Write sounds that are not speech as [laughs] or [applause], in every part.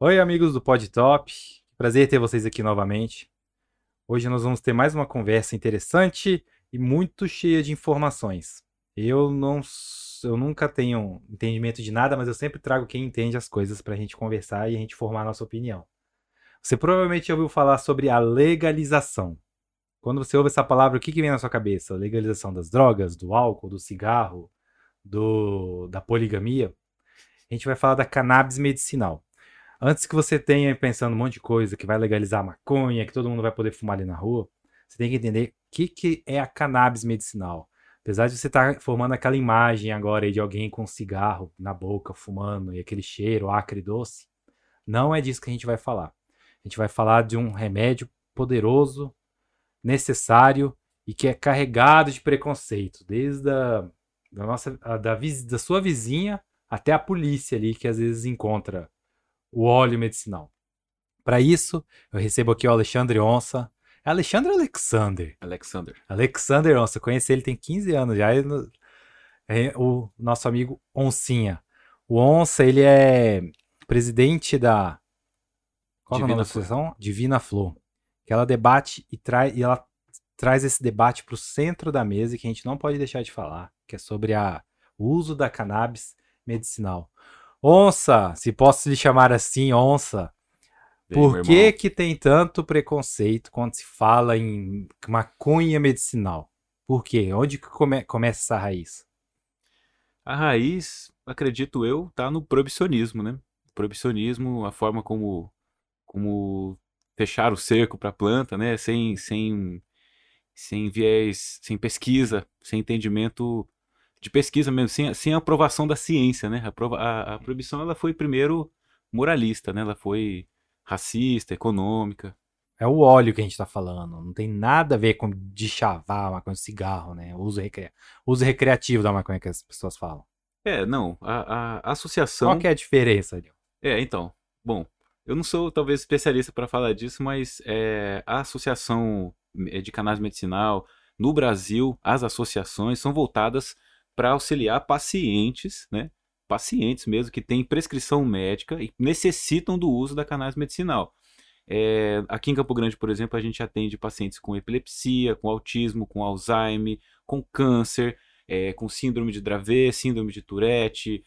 Oi, amigos do Pod Top. Prazer ter vocês aqui novamente. Hoje nós vamos ter mais uma conversa interessante e muito cheia de informações. Eu não, eu nunca tenho entendimento de nada, mas eu sempre trago quem entende as coisas para a gente conversar e a gente formar a nossa opinião. Você provavelmente ouviu falar sobre a legalização. Quando você ouve essa palavra, o que, que vem na sua cabeça? Legalização das drogas, do álcool, do cigarro, do, da poligamia? A gente vai falar da cannabis medicinal. Antes que você tenha pensando um monte de coisa, que vai legalizar a maconha, que todo mundo vai poder fumar ali na rua, você tem que entender o que, que é a cannabis medicinal. Apesar de você estar tá formando aquela imagem agora de alguém com cigarro na boca, fumando, e aquele cheiro acre e doce, não é disso que a gente vai falar. A gente vai falar de um remédio poderoso, necessário e que é carregado de preconceito, desde a, da, nossa, a, da, da sua vizinha até a polícia ali, que às vezes encontra o óleo medicinal. Para isso, eu recebo aqui o Alexandre Onça. É Alexandre ou Alexander? Alexander. Alexander Onça. Conheci ele tem 15 anos já. É o nosso amigo Oncinha. O Onça, ele é presidente da. Qual Divina é da associação? Divina Flor que ela debate e, traz e ela traz esse debate para o centro da mesa e que a gente não pode deixar de falar, que é sobre a, o uso da cannabis medicinal. Onça, se posso lhe chamar assim, onça, Bem, por que que tem tanto preconceito quando se fala em maconha medicinal? Por quê? Onde que come, começa essa raiz? A raiz, acredito eu, tá no proibicionismo, né? O proibicionismo, a forma como, como fechar o cerco para a planta, né? Sem, sem, sem viés, sem pesquisa, sem entendimento de pesquisa mesmo, sem, sem aprovação da ciência, né? A, a, a proibição ela foi primeiro moralista, né? Ela foi racista, econômica. É o óleo que a gente está falando. Não tem nada a ver com de chavar maconha cigarro, né? O uso, recre... uso recreativo da maconha que as pessoas falam. É, não. A, a associação. Qual que é a diferença, Adil? É, então. Bom, eu não sou talvez especialista para falar disso, mas é, a Associação eh, de Cannabis Medicinal no Brasil, as associações são voltadas para auxiliar pacientes, né? Pacientes mesmo que têm prescrição médica e necessitam do uso da cannabis medicinal. É, aqui em Campo Grande, por exemplo, a gente atende pacientes com epilepsia, com autismo, com Alzheimer, com câncer, é, com síndrome de Dravet, síndrome de Tourette.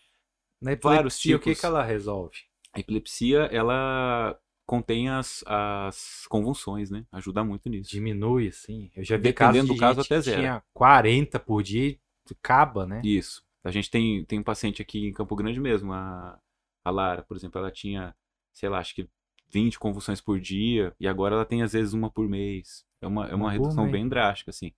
Na epilepsia, vários tipos. o que, que ela resolve? A epilepsia, ela contém as, as convulsões, né? Ajuda muito nisso. Diminui, sim. Eu já vi Dependendo do caso até zero. tinha 40 por dia acaba, né? Isso. A gente tem, tem um paciente aqui em Campo Grande mesmo, a, a Lara, por exemplo, ela tinha, sei lá, acho que 20 convulsões por dia, e agora ela tem às vezes uma por mês. É uma, é uma redução bem drástica, assim.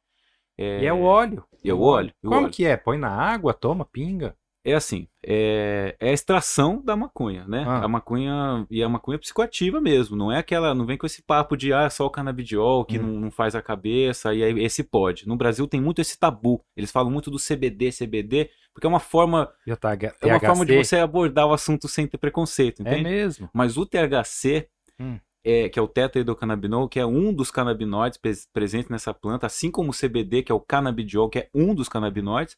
É... E é o óleo. E é o óleo. Como óleo. que é? Põe na água, toma, pinga? É assim, é, é, a extração da maconha, né? Ah. A maconha e a maconha psicoativa mesmo, não é aquela, não vem com esse papo de ah, só o canabidiol que hum. não, não, faz a cabeça e aí esse pode. No Brasil tem muito esse tabu. Eles falam muito do CBD, CBD, porque é uma forma tá, é uma forma de você abordar o assunto sem ter preconceito, é entende? É mesmo. Mas o THC hum. É, que é o tetraidrocannabinol, que é um dos canabinoides presentes nessa planta, assim como o CBD, que é o canabidiol, que é um dos canabinoides,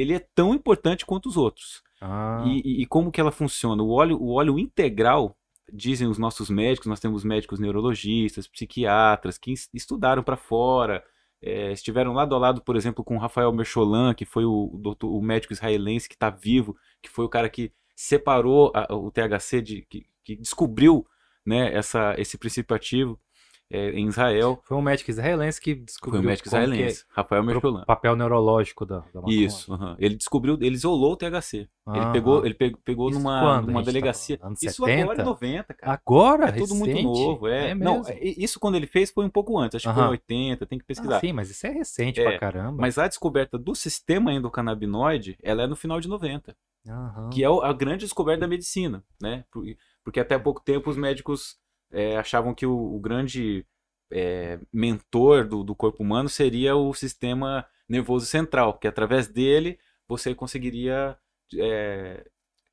ele é tão importante quanto os outros. Ah. E, e, e, como que ela funciona? O óleo, o óleo integral, dizem os nossos médicos, nós temos médicos neurologistas, psiquiatras, que estudaram para fora, é, estiveram lado a lado, por exemplo, com Rafael Mercholan, que foi o, doutor, o médico israelense que está vivo, que foi o cara que separou a, o THC, de, que, que descobriu né, essa, esse princípio ativo é, em Israel. Foi um médico israelense que descobriu. Foi um médico israelense, é Rafael Mercolan. O papel neurológico da, da. Isso, ele descobriu, ele isolou o THC. Ah, ele pegou, ele pegou, pegou numa, numa delegacia. Tá isso 70? agora é 90, cara. Agora? É recente? tudo muito novo. É, é não, isso quando ele fez foi um pouco antes, acho que foi em 80, tem que pesquisar. Ah, sim, mas isso é recente é, pra caramba. Mas a descoberta do sistema endocannabinoide, ela é no final de 90. Que é a grande descoberta da medicina, né? Porque até pouco tempo os médicos é, achavam que o, o grande é, mentor do, do corpo humano seria o sistema nervoso central, que através dele você conseguiria é,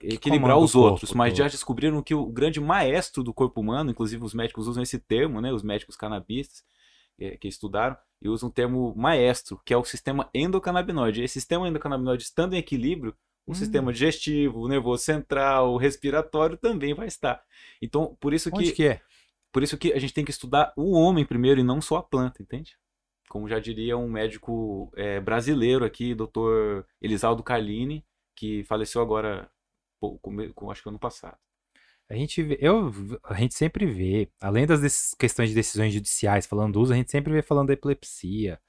equilibrar os outros. Mas todo. já descobriram que o grande maestro do corpo humano, inclusive os médicos usam esse termo, né, os médicos canabistas, é, que estudaram e usam um termo maestro, que é o sistema endocannabinoide. Esse sistema endocannabinoide estando em equilíbrio, o hum. sistema digestivo, o nervoso central, o respiratório também vai estar. Então, por isso que, que é? Por isso que a gente tem que estudar o homem primeiro e não só a planta, entende? Como já diria um médico é, brasileiro aqui, doutor Elisaldo Carlini, que faleceu agora, com, acho que ano passado. A gente, vê, eu, a gente sempre vê, além das questões de decisões judiciais falando do uso, a gente sempre vê falando da epilepsia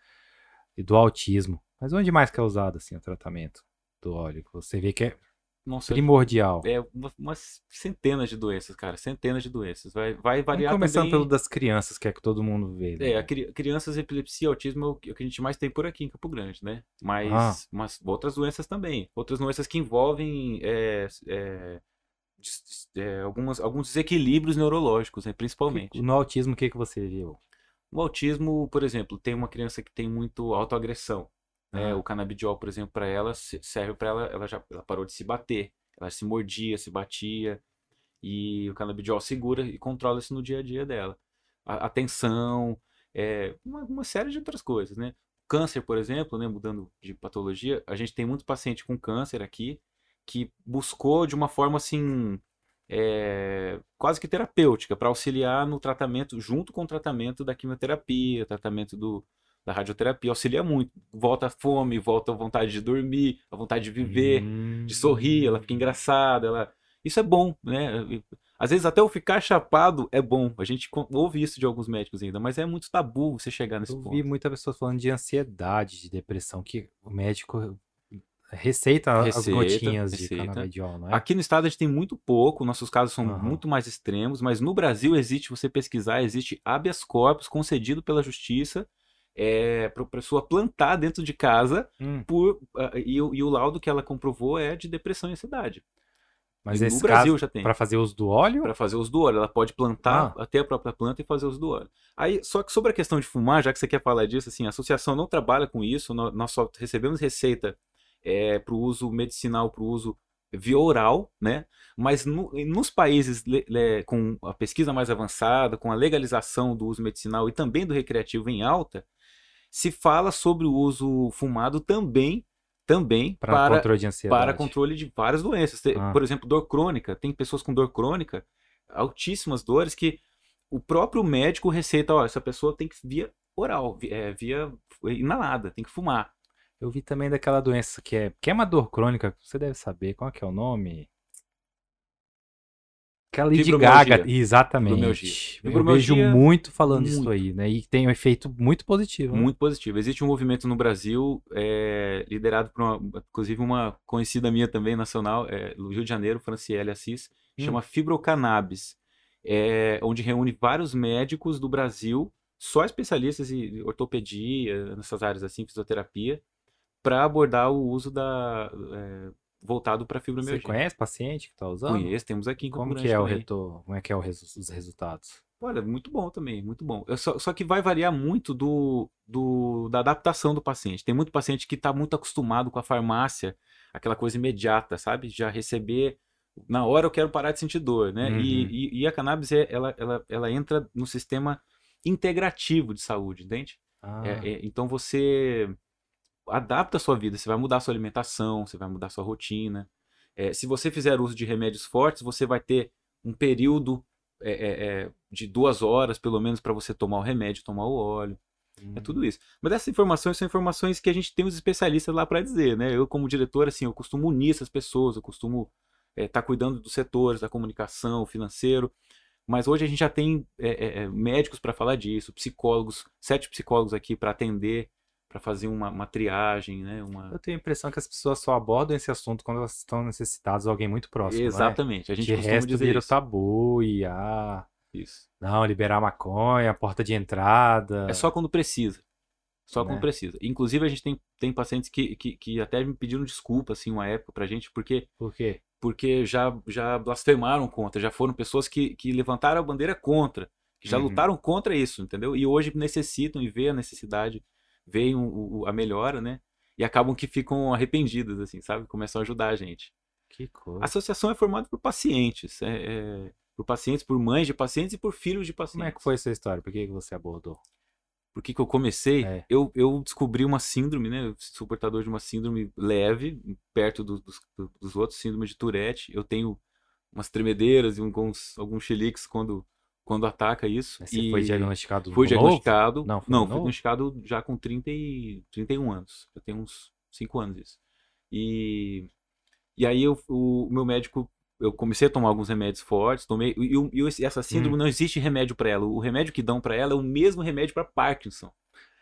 e do autismo. Mas onde mais que é usado assim o tratamento do óleo? Você vê que é nossa, primordial. É umas centenas de doenças, cara. Centenas de doenças. Vai, vai variar Vamos começando também... pelo das crianças, que é que todo mundo vê. Né? É, cri crianças, epilepsia, autismo é o que a gente mais tem por aqui em Campo Grande, né? Mas, ah. mas outras doenças também. Outras doenças que envolvem é, é, é, algumas, alguns desequilíbrios neurológicos, né? principalmente. No autismo, o que, que você viu? No autismo, por exemplo, tem uma criança que tem muito autoagressão. Né? O canabidiol, por exemplo, para ela serve para ela, ela já ela parou de se bater, ela se mordia, se batia, e o canabidiol segura e controla isso no dia a dia dela. A, atenção, é, uma, uma, série de outras coisas, né? Câncer, por exemplo, né, mudando de patologia, a gente tem muito paciente com câncer aqui que buscou de uma forma assim é, quase que terapêutica para auxiliar no tratamento junto com o tratamento da quimioterapia, tratamento do, da radioterapia auxilia muito. Volta a fome, volta a vontade de dormir, a vontade de viver, hum. de sorrir, ela fica engraçada, ela... Isso é bom, né? Às vezes até o ficar chapado é bom. A gente ouve isso de alguns médicos ainda, mas é muito tabu você chegar nesse Eu ponto. Eu vi muitas pessoas falando de ansiedade, de depressão, que o médico receita, receita as gotinhas receita. de canabidiol, é? Aqui no estado a gente tem muito pouco, nossos casos são uhum. muito mais extremos, mas no Brasil existe, você pesquisar, existe habeas corpus concedido pela justiça é, para a pessoa plantar dentro de casa hum. por, uh, e, e, o laudo que ela comprovou é de depressão e ansiedade. Mas e no Brasil já tem. Para fazer uso do óleo? Para fazer uso do óleo. Ela pode plantar ah. até a própria planta e fazer uso do óleo. Aí, só que sobre a questão de fumar, já que você quer falar disso, assim, a associação não trabalha com isso. Nós, nós só recebemos receita é, para o uso medicinal, para o uso via oral, né? Mas no, nos países le, le, com a pesquisa mais avançada, com a legalização do uso medicinal e também do recreativo em alta, se fala sobre o uso fumado também também para, para controle de ansiedade. para controle de várias doenças. Ah. Por exemplo, dor crônica. Tem pessoas com dor crônica, altíssimas dores, que o próprio médico receita, ó, essa pessoa tem que via oral, é, via inalada, tem que fumar. Eu vi também daquela doença que é, que é uma dor crônica, você deve saber, qual é é o nome? Aquela Lady Gaga, exatamente. Eu vejo muito falando muito. isso aí, né? E tem um efeito muito positivo. Né? Muito positivo. Existe um movimento no Brasil, é, liderado por, uma, inclusive, uma conhecida minha também, nacional, é, no Rio de Janeiro, Franciele Assis, hum. chama Fibrocannabis, é, onde reúne vários médicos do Brasil, só especialistas em ortopedia, nessas áreas assim, fisioterapia, para abordar o uso da é, voltado para fibromialgia. Você conhece paciente que está usando? Conheço, temos aqui em Como que é o retorno? Como é que é resu os resultados? Olha, muito bom também, muito bom. Só, só, que vai variar muito do, do, da adaptação do paciente. Tem muito paciente que está muito acostumado com a farmácia, aquela coisa imediata, sabe? Já receber na hora eu quero parar de sentir dor, né? Uhum. E, e, e, a cannabis é, ela, ela, ela entra no sistema integrativo de saúde, entende? Ah. É, é, então você adapta a sua vida, você vai mudar a sua alimentação, você vai mudar a sua rotina. É, se você fizer uso de remédios fortes, você vai ter um período é, é, é de duas horas, pelo menos, para você tomar o remédio, tomar o óleo. Hum. É tudo isso. Mas essas informações são informações que a gente tem os especialistas lá para dizer, né? Eu, como diretor, assim, eu costumo unir essas pessoas, eu costumo estar é, tá cuidando dos setores, da comunicação, financeiro. Mas hoje a gente já tem é, médicos para falar disso, psicólogos, sete psicólogos aqui para atender para fazer uma, uma, triagem, né? Uma... Eu tenho a impressão que as pessoas só abordam esse assunto quando elas estão necessitadas de alguém muito próximo. Exatamente. É? A gente de resto dizer vira isso. tabu e ah, isso. Não, liberar maconha, porta de entrada. É só quando precisa. Só quando né? precisa. Inclusive, a gente tem, tem pacientes que, que, que até me pediram desculpa, assim, uma época pra gente, porque. Por quê? Porque já, já blasfemaram contra, já foram pessoas que, que levantaram a bandeira contra, que já uhum. lutaram contra isso, entendeu? E hoje necessitam e vê a necessidade veem o, o, a melhora, né? E acabam que ficam arrependidos, assim, sabe? Começam a ajudar a gente. Que coisa. A associação é formada por pacientes, é, é, por pacientes, por mães de pacientes e por filhos de pacientes. Como é que foi essa história? Por que você abordou? por que, que eu comecei? É. Eu, eu descobri uma síndrome, né? Eu sou portador de uma síndrome leve, perto do- dos, do- dos outros, síndrome de Tourette. Eu tenho umas tremedeiras e alguns, alguns chiliques quando, quando ataca isso. Você e foi diagnosticado foi diagnosticado. Não, Não, foi fui novo? diagnosticado já com 30 e, 31 anos. Já tem uns 5 anos isso. E, e aí eu, o, meu médico, eu comecei a tomar alguns remédios fortes, tomei, e, o- e essa síndrome Hum. não existe remédio para ela. O remédio que dão para ela é o mesmo remédio para Parkinson.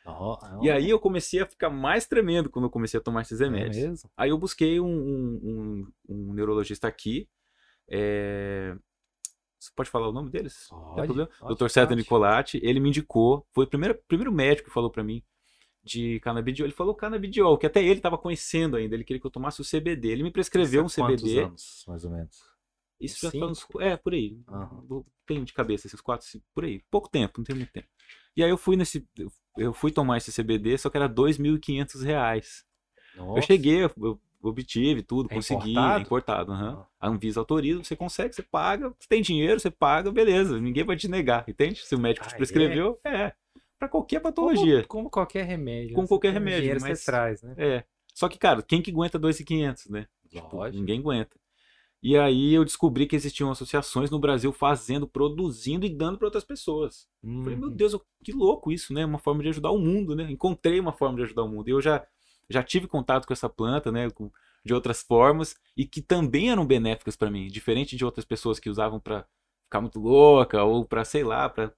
Ó, ó, E aí eu comecei a ficar mais tremendo quando eu comecei a tomar esses é remédios. mesmo? Aí eu busquei um, um, um- um neurologista aqui. é, Você pode falar o nome deles? Pode, problema? pode, Dr. César pode. Nicolatti, ele me indicou, foi o primeiro, primeiro médico que falou pra mim de canabidiol. Ele falou canabidiol, que até ele estava conhecendo ainda, ele queria que eu tomasse o CBD. Ele me prescreveu um CBD. anos, mais ou menos? Isso já tá nos, é, por aí. Vou- Tenho de cabeça esses quatro, cinco, por aí. Pouco tempo, não tem muito tempo. E aí eu fui nesse, eu- fui tomar esse CBD, só que era 2.500 reais. Eu cheguei, eu obtive tudo, É consegui, importado? é importado. Ah. A Anvisa autoriza, você consegue, você paga, você tem dinheiro, você paga, beleza. Ninguém vai te negar, entende? Se o médico Ah, te é? prescreveu, é. Pra qualquer patologia. Como, como qualquer remédio. Com né? Qualquer remédio, Dinheiro mas- você traz, né? É. Só que, cara, quem que aguenta 2.500, né? Tipo, ninguém aguenta. E aí eu descobri que existiam associações no Brasil fazendo, produzindo e dando para outras pessoas. Eu Falei, meu Uhum. Deus, que louco isso, né? Uma forma de ajudar o mundo, né? Encontrei uma forma de ajudar o mundo. E eu já, já tive contato com essa planta, né? com- de outras formas e que também eram benéficas para mim, diferente de outras pessoas que usavam para ficar muito louca ou para sei lá, para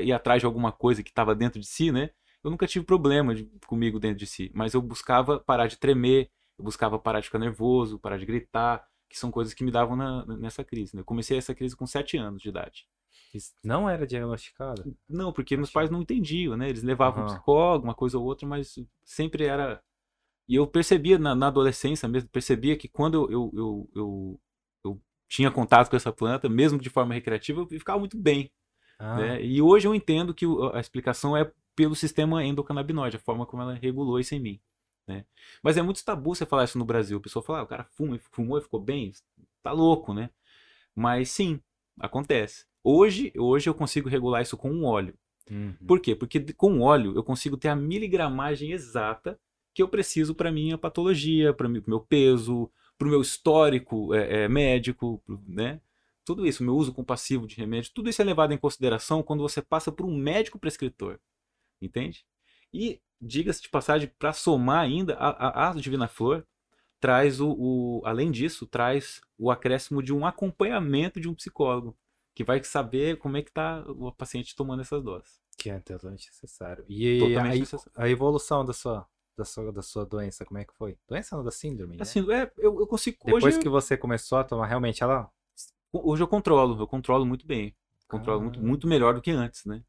ir atrás de alguma coisa que estava dentro de si, né? Eu nunca tive problema de- comigo dentro de si, mas eu buscava parar de tremer, eu buscava parar de ficar nervoso, parar de gritar, que são coisas que me davam na- nessa crise. Né? Eu comecei essa crise com 7 anos de idade. Isso Não era diagnosticado? Não, porque meus pais não entendiam, né? Eles levavam um Aham. psicólogo, uma coisa ou outra, mas sempre era. E eu percebia na, na adolescência mesmo, percebia que quando eu, eu, eu, eu, tinha contato com essa planta, mesmo de forma recreativa, eu ficava muito bem. Ah, né? E hoje eu entendo que a explicação é pelo sistema endocannabinoide, a forma como ela regulou isso em mim. Né? Mas é muito tabu você falar isso no Brasil. A pessoa fala, ah, o cara fuma, fumou e ficou bem, tá louco, né? Mas sim, acontece. Hoje, hoje eu consigo regular isso com um óleo. uhum. Por quê? Porque com óleo eu consigo ter a miligramagem exata que eu preciso para minha patologia, para o meu peso, para o meu histórico é, é, médico, né? Tudo isso, meu uso compassivo de remédio, tudo isso é levado em consideração quando você passa por um médico prescritor, entende? E diga-se de passagem, para somar ainda, a, a, a Divina Flor traz o, o, além disso, traz o acréscimo de um acompanhamento de um psicólogo que vai saber como é que está o paciente tomando essas doses. Que é totalmente necessário. E Totalmente aí, necessário. a evolução da sua, da, sua, da sua doença, como é que foi? Doença não, da síndrome, né? Assim, é, eu, eu consigo. Depois hoje, que você começou a tomar, realmente ela... hoje eu controlo, eu controlo muito bem. Controlo muito, Caramba. muito melhor do que antes, né?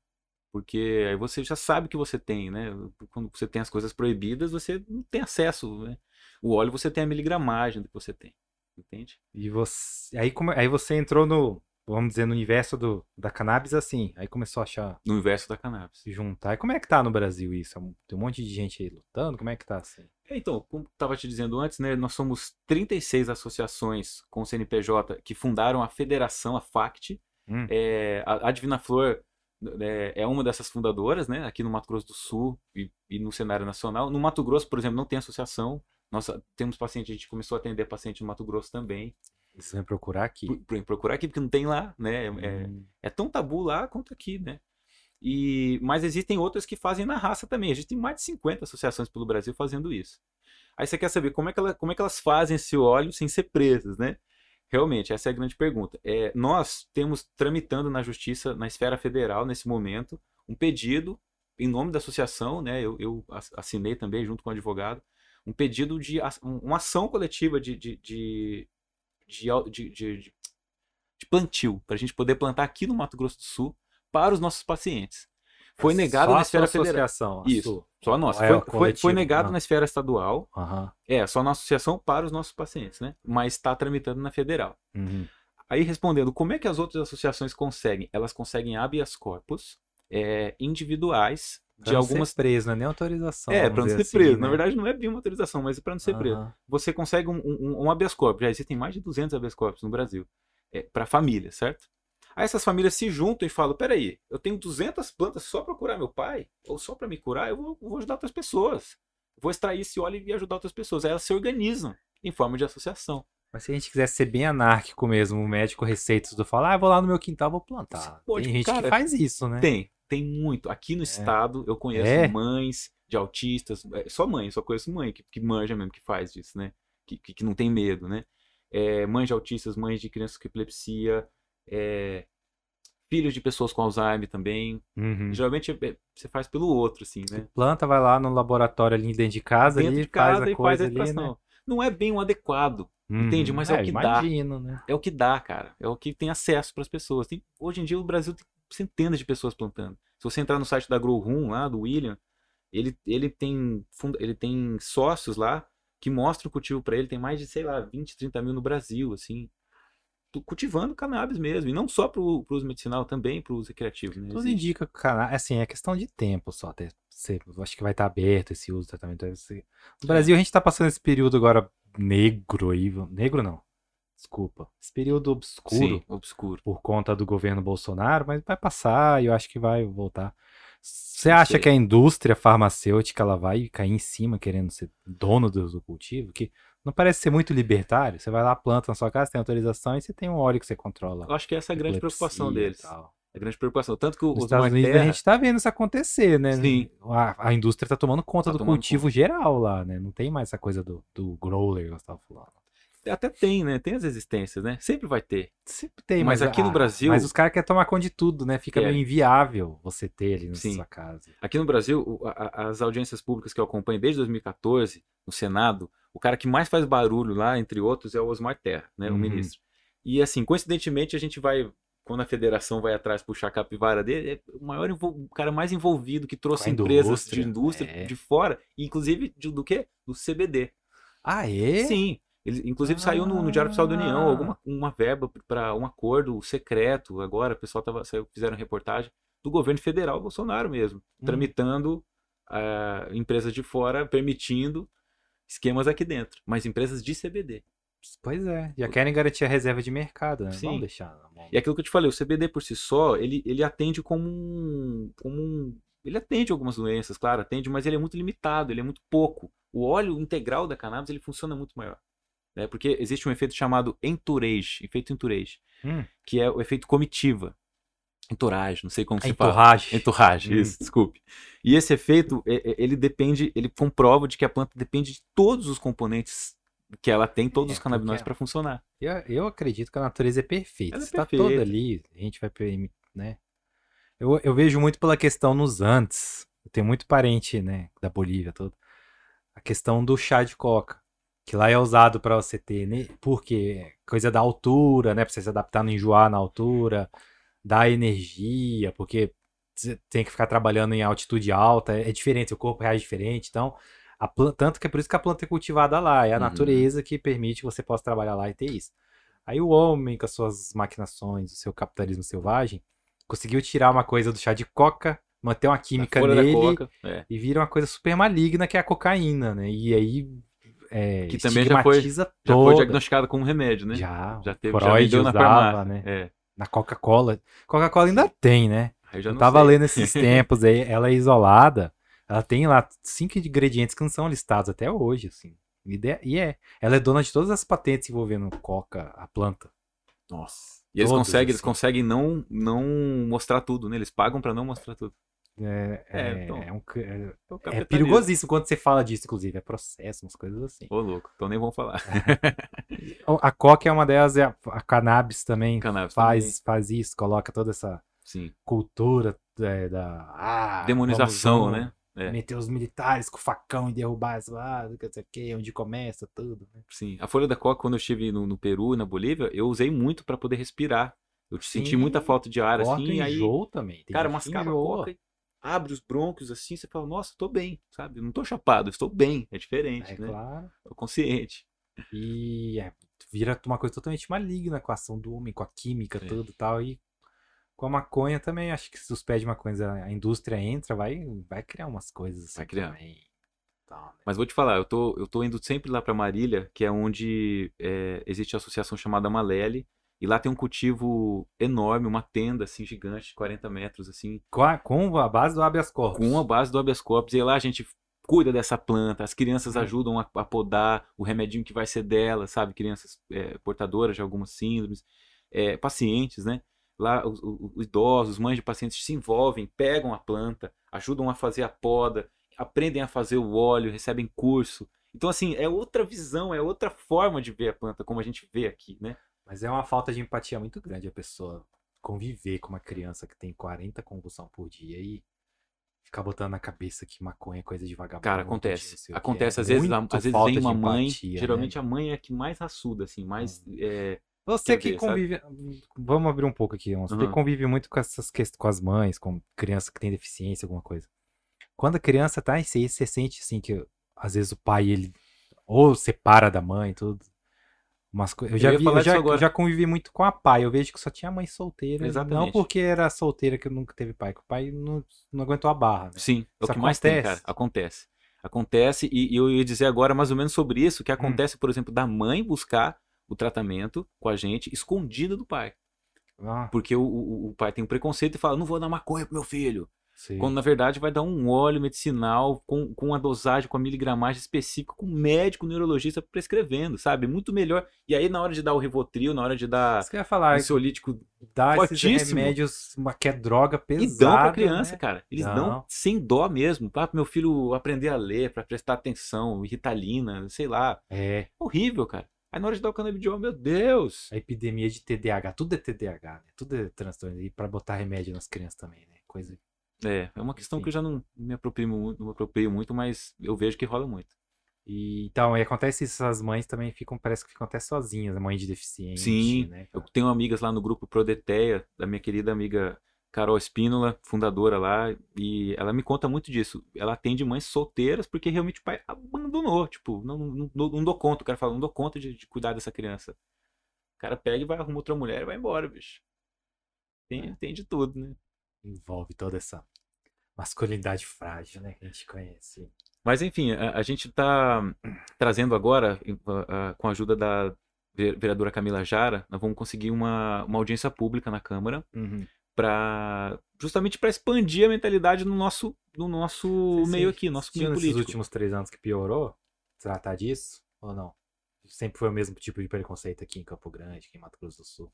Porque aí você já sabe que você tem, né? Quando você tem as coisas proibidas, você não tem acesso, né? O óleo você tem a miligramagem do que você tem, entende? E você... Aí, come... aí você entrou no, vamos dizer, no universo do, da cannabis assim. Aí começou a achar, No inverso da cannabis. se juntar. E como é que tá no Brasil isso? Tem um monte de gente aí lutando? Como é que tá assim? É, Então, como estava te dizendo antes, né, nós somos 36 associações com o CNPJ que fundaram a federação, a FACT. Hum. É, a, a Divina Flor é, é uma dessas fundadoras, né, aqui no Mato Grosso do Sul e, e no cenário nacional. No Mato Grosso, por exemplo, não tem associação. Nós temos paciente, a gente começou a atender paciente no Mato Grosso também. Você vai procurar aqui. Por- procurar aqui, porque não tem lá, né? É, Hum. é tão tabu lá quanto aqui, né? E, mas existem outras que fazem na raça também. Existem mais de 50 associações pelo Brasil fazendo isso. Aí você quer saber como é que, ela- como é que elas fazem esse óleo sem ser presas, né? Realmente, essa é a grande pergunta. É, nós temos tramitando na justiça, na esfera federal, nesse momento, um pedido em nome da associação, né? Eu, eu ass- assinei também junto com o advogado, um pedido de um- uma ação coletiva de, de, de, de, de, de- de- plantio, para a gente poder plantar aqui no Mato Grosso do Sul para os nossos pacientes. Foi negado Só na esfera federal. Isso, sua. Só a nossa. É Foi, foi, foi negado Ah. na esfera estadual. Aham. É, só na associação para os nossos pacientes, né? Mas está tramitando na federal. Uhum. Aí respondendo, como é que as outras associações conseguem? Elas conseguem habeas corpus é, individuais de não algumas. ser preso, não é nem autorização. É, para não ser assim, preso. né? Na verdade, não é bem uma autorização, mas é para não ser preso. Aham. Você consegue um, um, um habeas corpus. Já existem mais de 200 habeas corpus no Brasil. É, para família, certo? Aí essas famílias se juntam e falam: peraí, eu tenho 200 plantas só para curar meu pai, ou só para me curar, eu vou, vou ajudar outras pessoas. Vou extrair esse óleo e ajudar outras pessoas. Aí elas se organizam em forma de associação. Mas se a gente quisesse ser bem anárquico mesmo, o médico receitas do falar, ah, vou lá no meu quintal, vou plantar. Pode, tem gente cara, que faz isso, né? Tem, tem muito. Aqui no estado eu conheço É. mães de autistas, é, só mãe, só conheço mãe que, que manja mesmo, que faz isso, né? Que, que, que não tem medo, né? É, mães de autistas, mães de crianças com epilepsia, é, filhos de pessoas com Alzheimer também. Uhum. Geralmente é- você faz pelo outro, assim, né? Planta, vai lá no laboratório ali dentro de casa, Dentro ali, de casa faz a e faz coisa a ali, né? Não é bem o adequado, Uhum. Entende? Mas é o que dá. imagino, né? é o que dá, cara. É o que tem acesso para as pessoas. Tem- hoje em dia o Brasil tem centenas de pessoas plantando. Se você entrar no site da Grow Room lá, do William, ele, ele, tem, funda- ele tem sócios lá que mostram o cultivo para ele. Tem mais de, sei lá, 20, 30 mil no Brasil, assim. Cultivando cannabis mesmo. E não só para o uso medicinal, também para o uso recreativo. Né? Tudo indica que assim, é questão de tempo só. Até acho que vai estar aberto esse uso do tratamento. No Brasil, a gente tá passando esse período agora negro aí. Negro não. Desculpa. Esse período obscuro Sim, obscuro. por conta do governo Bolsonaro, mas vai passar e eu acho que vai voltar. Você acha sei. que a indústria farmacêutica ela vai cair em cima querendo ser dono do, cultivo? Que não parece ser muito libertário. Você vai lá, planta na sua casa, tem autorização e você tem um óleo que você controla. Eu acho que essa é a grande preocupação deles. tal. A grande preocupação. Tanto que o Nos os Estados Unidos a Terra- gente tá vendo isso acontecer, né? Sim. A, a indústria tá tomando conta Tá do cultivo geral lá, né? Não tem mais essa coisa do, do growler que você tava falando. Até tem, né? Tem as existências, né? Sempre vai ter. Sempre tem, Mas mas, aqui no ah, Brasil- Mas os caras querem tomar conta de tudo, né? Fica Querem. meio inviável você ter ali na Sim. sua casa. Aqui no Brasil, as audiências públicas que eu acompanho desde 2014, no Senado, o cara que mais faz barulho lá, entre outros, é o Osmar Terra, né, o Uhum. ministro. E assim, coincidentemente, a gente vai, quando a federação vai atrás puxar a capivara dele, é o maior o cara mais envolvido que trouxe empresas indústria, de indústria é. de fora, inclusive de- do quê? Do CBD. Ah, é? Sim. Ele, inclusive saiu no, no Diário Oficial da União Ah. alguma uma verba para um acordo secreto. Agora, o pessoal tava, saiu, fizeram reportagem do governo federal Bolsonaro mesmo, Hum. tramitando ah, empresas de fora, permitindo esquemas aqui dentro, mas empresas de CBD. Pois é. Já querem garantir a reserva de mercado, né? Sim. Vamos deixar mão. E aquilo que eu te falei, o CBD por si só, ele, ele atende como um, como um. Ele atende algumas doenças, claro, atende, mas ele é muito limitado, ele é muito pouco. O óleo integral da cannabis ele funciona muito maior. Né? Porque existe um efeito chamado entourage, efeito entourage, Hum. que é o efeito comitiva. Entourage, não sei como se fala. Entorragem, Hum. isso, desculpe. E esse efeito, ele depende, ele comprova de que a planta depende de todos os componentes que ela tem, todos É, os canabinoides para funcionar. Eu, eu acredito que a natureza é perfeita. Ela é tá toda ali, a gente vai né? Eu, eu vejo muito pela questão nos Andes. Eu tenho muito parente, né, da Bolívia todo. A questão do chá de coca, que lá é usado para você ter, né? Porque coisa da altura, né, para você se adaptar não enjoar na altura, dá energia, porque você tem que ficar trabalhando em altitude alta, é, é diferente, seu corpo reage diferente, então a planta, tanto que é por isso que a planta é cultivada lá, é a Uhum. natureza que permite que você possa trabalhar lá e ter isso. Aí o homem, com as suas maquinações, o seu capitalismo selvagem, conseguiu tirar uma coisa do chá de coca, manter uma química nele coca, é. e vira uma coisa super maligna que é a cocaína, né? E aí é, Que também já foi- estigmatiza Já foi diagnosticado como remédio, né? Já, Já teve, já Freud na usava, farmácia. né? É. Na Coca-Cola. Coca-Cola ainda tem, né? Eu já Eu não tava sei. lendo esses [laughs] tempos aí, ela é isolada. Ela tem lá cinco ingredientes que não são listados até hoje, assim. E é. Ela é dona de todas as patentes envolvendo coca, a planta. Nossa. E eles Todos, conseguem, eles assim. conseguem não, não mostrar tudo, né? Eles pagam pra não mostrar tudo. É, É, é, então. é um é- É, o é capitalismo. perigosíssimo quando você fala disso, inclusive. É processo, umas coisas assim. Ô, louco. Então nem vamos falar. A coca é uma delas, é a, a cannabis também Cannabis faz, faz isso, coloca toda essa Sim. cultura é, da. Ah, Demonização, vamos- né? É. Meter os militares com o facão e derrubar as ah, não sei o que, onde começa tudo. Né? Sim. A folha da coca, quando eu estive no, no Peru e na Bolívia, eu usei muito pra poder respirar. Eu senti muita falta de ar, assim, o e aí, enjoo também. Tem cara, que abre os brônquios assim, você fala, nossa, tô bem, sabe? Eu não tô chapado, estou bem, é diferente, É né? claro. Tô consciente. E é, vira uma coisa totalmente maligna com a ação do homem, com a química, É. tudo e tal. E com a maconha também, acho que se os pés de maconha, a indústria entra, vai, vai criar umas coisas assim Vai criar. também. Né? Mas vou te falar, eu tô, eu tô indo sempre lá pra Marília, que é onde é, existe a associação chamada Malele, E lá tem um cultivo enorme, uma tenda assim gigante, 40 metros assim. Com a, base do habeas corpus. Com a base do habeas corpus. E lá a gente cuida dessa planta, as crianças Uhum. ajudam a, a podar o remedinho que vai ser dela, sabe? Crianças é, portadoras de algumas síndromes, é, pacientes, né? Lá os, os- os idosos, mães de pacientes se envolvem, pegam a planta, ajudam a fazer a poda, aprendem a fazer o óleo, recebem curso. Então, assim, é outra visão, é outra forma de ver a planta, como a gente vê aqui, né? Mas é uma falta de empatia muito grande a pessoa conviver com uma criança que tem 40 convulsão por dia e ficar botando na cabeça que maconha é coisa de vagabundo. Cara, acontece. Acontece, É às vezes, às vezes de uma mãe, empatia, né? geralmente a mãe é a que mais raçuda, assim, mais. Hum. é, Você que ver, sabe? convive. Vamos abrir um pouco aqui. Você Uhum. convive muito com essas questões, com as mães, com criança que tem deficiência, alguma coisa. Quando a criança tá em si, você sente assim que às vezes o pai ele ou separa da mãe, tudo. Umas co... Eu já ia vi, eu já, eu já convivi muito com a pai. Eu vejo que só tinha mãe solteira. Não Exatamente. porque era solteira que nunca teve pai, que o pai não, não aguentou a barra. Né? Sim, é o que mais tem, acontece? cara. Acontece. Acontece, e, e eu ia dizer agora mais ou menos sobre isso, Hum. que acontece, por exemplo, da mãe buscar o tratamento com a gente escondida do pai. Ah, Porque o, o, o pai tem um preconceito e fala, não vou dar maconha pro meu filho. Sim. Quando na verdade vai dar um óleo medicinal com, com a dosagem, com a miligramagem específica, com o médico, neurologista prescrevendo, sabe? Muito melhor. E aí na hora de dar o Rivotril, na hora de dar Isso que eu ia falar, ansiolítico dá esses fortíssimo. remédios, uma que é droga pesada. E dão pra criança, né? cara. Eles Dão. dão sem dó mesmo. Pra meu filho aprender a ler, pra prestar atenção, ritalina, sei lá. É, Horrível, cara. Aí na hora de dar o canabidiol, meu Deus. a epidemia de TDAH, tudo é TDAH, né? Tudo é transtorno. E pra botar remédio nas crianças também, né? Coisa. É, é uma questão Enfim. que eu já não me aproprio muito, não me aproprio muito, mas eu vejo que rola muito. E, então, e acontece isso, as mães também ficam, parece que ficam até sozinhas, a mãe de deficiente, Sim, né? Eu cara? tenho amigas lá no grupo Prodeteia, da minha querida amiga Carol Espínola, fundadora lá, e ela me conta muito disso. Ela atende mães solteiras porque realmente o pai abandonou. Tipo, não, não, não, não dou conta. O cara fala, não dou conta de, de cuidar dessa criança. O cara pega e vai arrumar outra mulher e vai embora, bicho. Tem, É. tem de tudo, né? Envolve toda essa masculinidade frágil, né? Que a gente conhece. Mas enfim, a, a gente está trazendo agora, a- a- com a ajuda da ve- vereadora Camila Jara, nós vamos conseguir uma, uma audiência pública na Câmara para justamente para expandir a mentalidade no nosso no nosso Você meio aqui, nosso meio político. últimos três anos que piorou? Tratar disso? Ou não? Sempre foi o mesmo tipo de preconceito aqui em Campo Grande, aqui em Mato Grosso do Sul.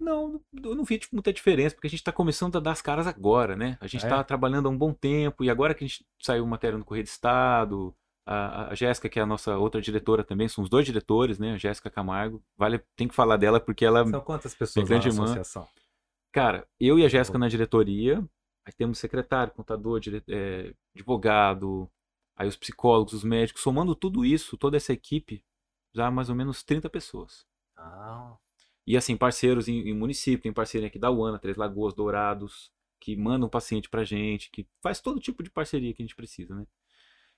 Não, eu não vi tipo, muita diferença, porque a gente está começando a dar as caras agora, né? A gente É? está trabalhando há um bom tempo, e agora que a gente saiu matéria no Correio do Estado, a, a Jéssica, que é a nossa outra diretora também, são os dois diretores, né? A Jéssica Camargo. Vale, tem que falar dela porque ela São quantas pessoas lá grande na irmã. associação? Cara, eu e a Jéssica na diretoria, aí temos secretário, contador, dire- eh, advogado, aí os psicólogos, os médicos, somando tudo isso, toda essa equipe, já mais ou menos 30 pessoas. Ah, E assim, parceiros em, em município, tem parceiro aqui da UANA, Três Lagoas, Dourados, que mandam paciente pra gente, que faz todo tipo de parceria que a gente precisa, né?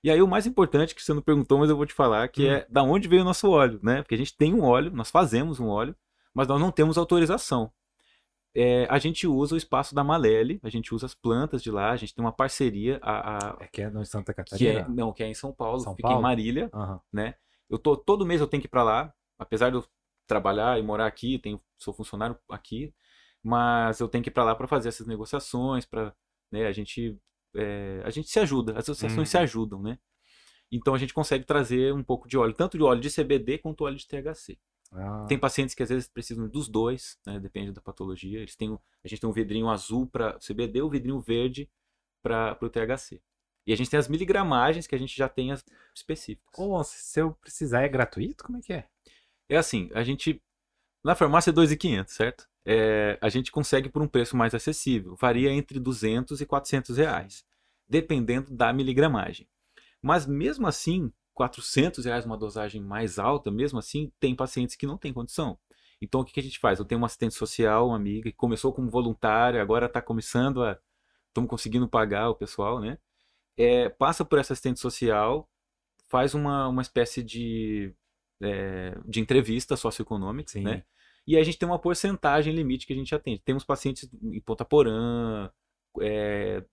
E aí o mais importante, que você não perguntou, mas eu vou te falar, que Hum. é da onde veio o nosso óleo, né? Porque a gente tem um óleo, nós fazemos um óleo, mas nós não temos autorização. É, a gente usa o espaço da Malele, a gente usa as plantas de lá, a gente tem uma parceria, a, a- é que é no Santa que Catarina? é, não, que é em São Paulo, São fica Paulo? em Marília, Aham. né? Eu tô todo mês eu tenho que ir para lá, apesar de eu trabalhar e morar aqui, tenho, sou funcionário aqui, mas eu tenho que ir para lá para fazer essas negociações, para, né? A gente é, a gente se ajuda, as associações se Uhum. ajudam, né? Então a gente consegue trazer um pouco de óleo, tanto de óleo de CBD quanto óleo de THC. Ah, Tem pacientes que às vezes precisam dos dois, né? Depende da patologia. Eles têm, a gente tem um vidrinho azul para CBD, o vidrinho verde para o THC. E a gente tem as miligramagens que a gente já tem as específicas. Se se eu precisar, é gratuito? Como é que é? É assim, a gente. Na farmácia é 2.500, certo? É, a gente consegue por um preço mais acessível. Varia entre 200 e 400 reais, dependendo da miligramagem. Mas mesmo assim, 400 reais uma dosagem mais alta, mesmo assim, tem pacientes que não têm condição. Então o que, que a gente faz? Eu tenho uma assistente social, uma amiga, que começou como voluntária, agora está começando a. Estamos conseguindo pagar o pessoal, né? É, passa por essa assistente social, faz uma, uma espécie de, é, de entrevista socioeconômica, Sim. né? E a gente tem uma porcentagem limite que a gente atende. Temos pacientes em Ponta Porã, é,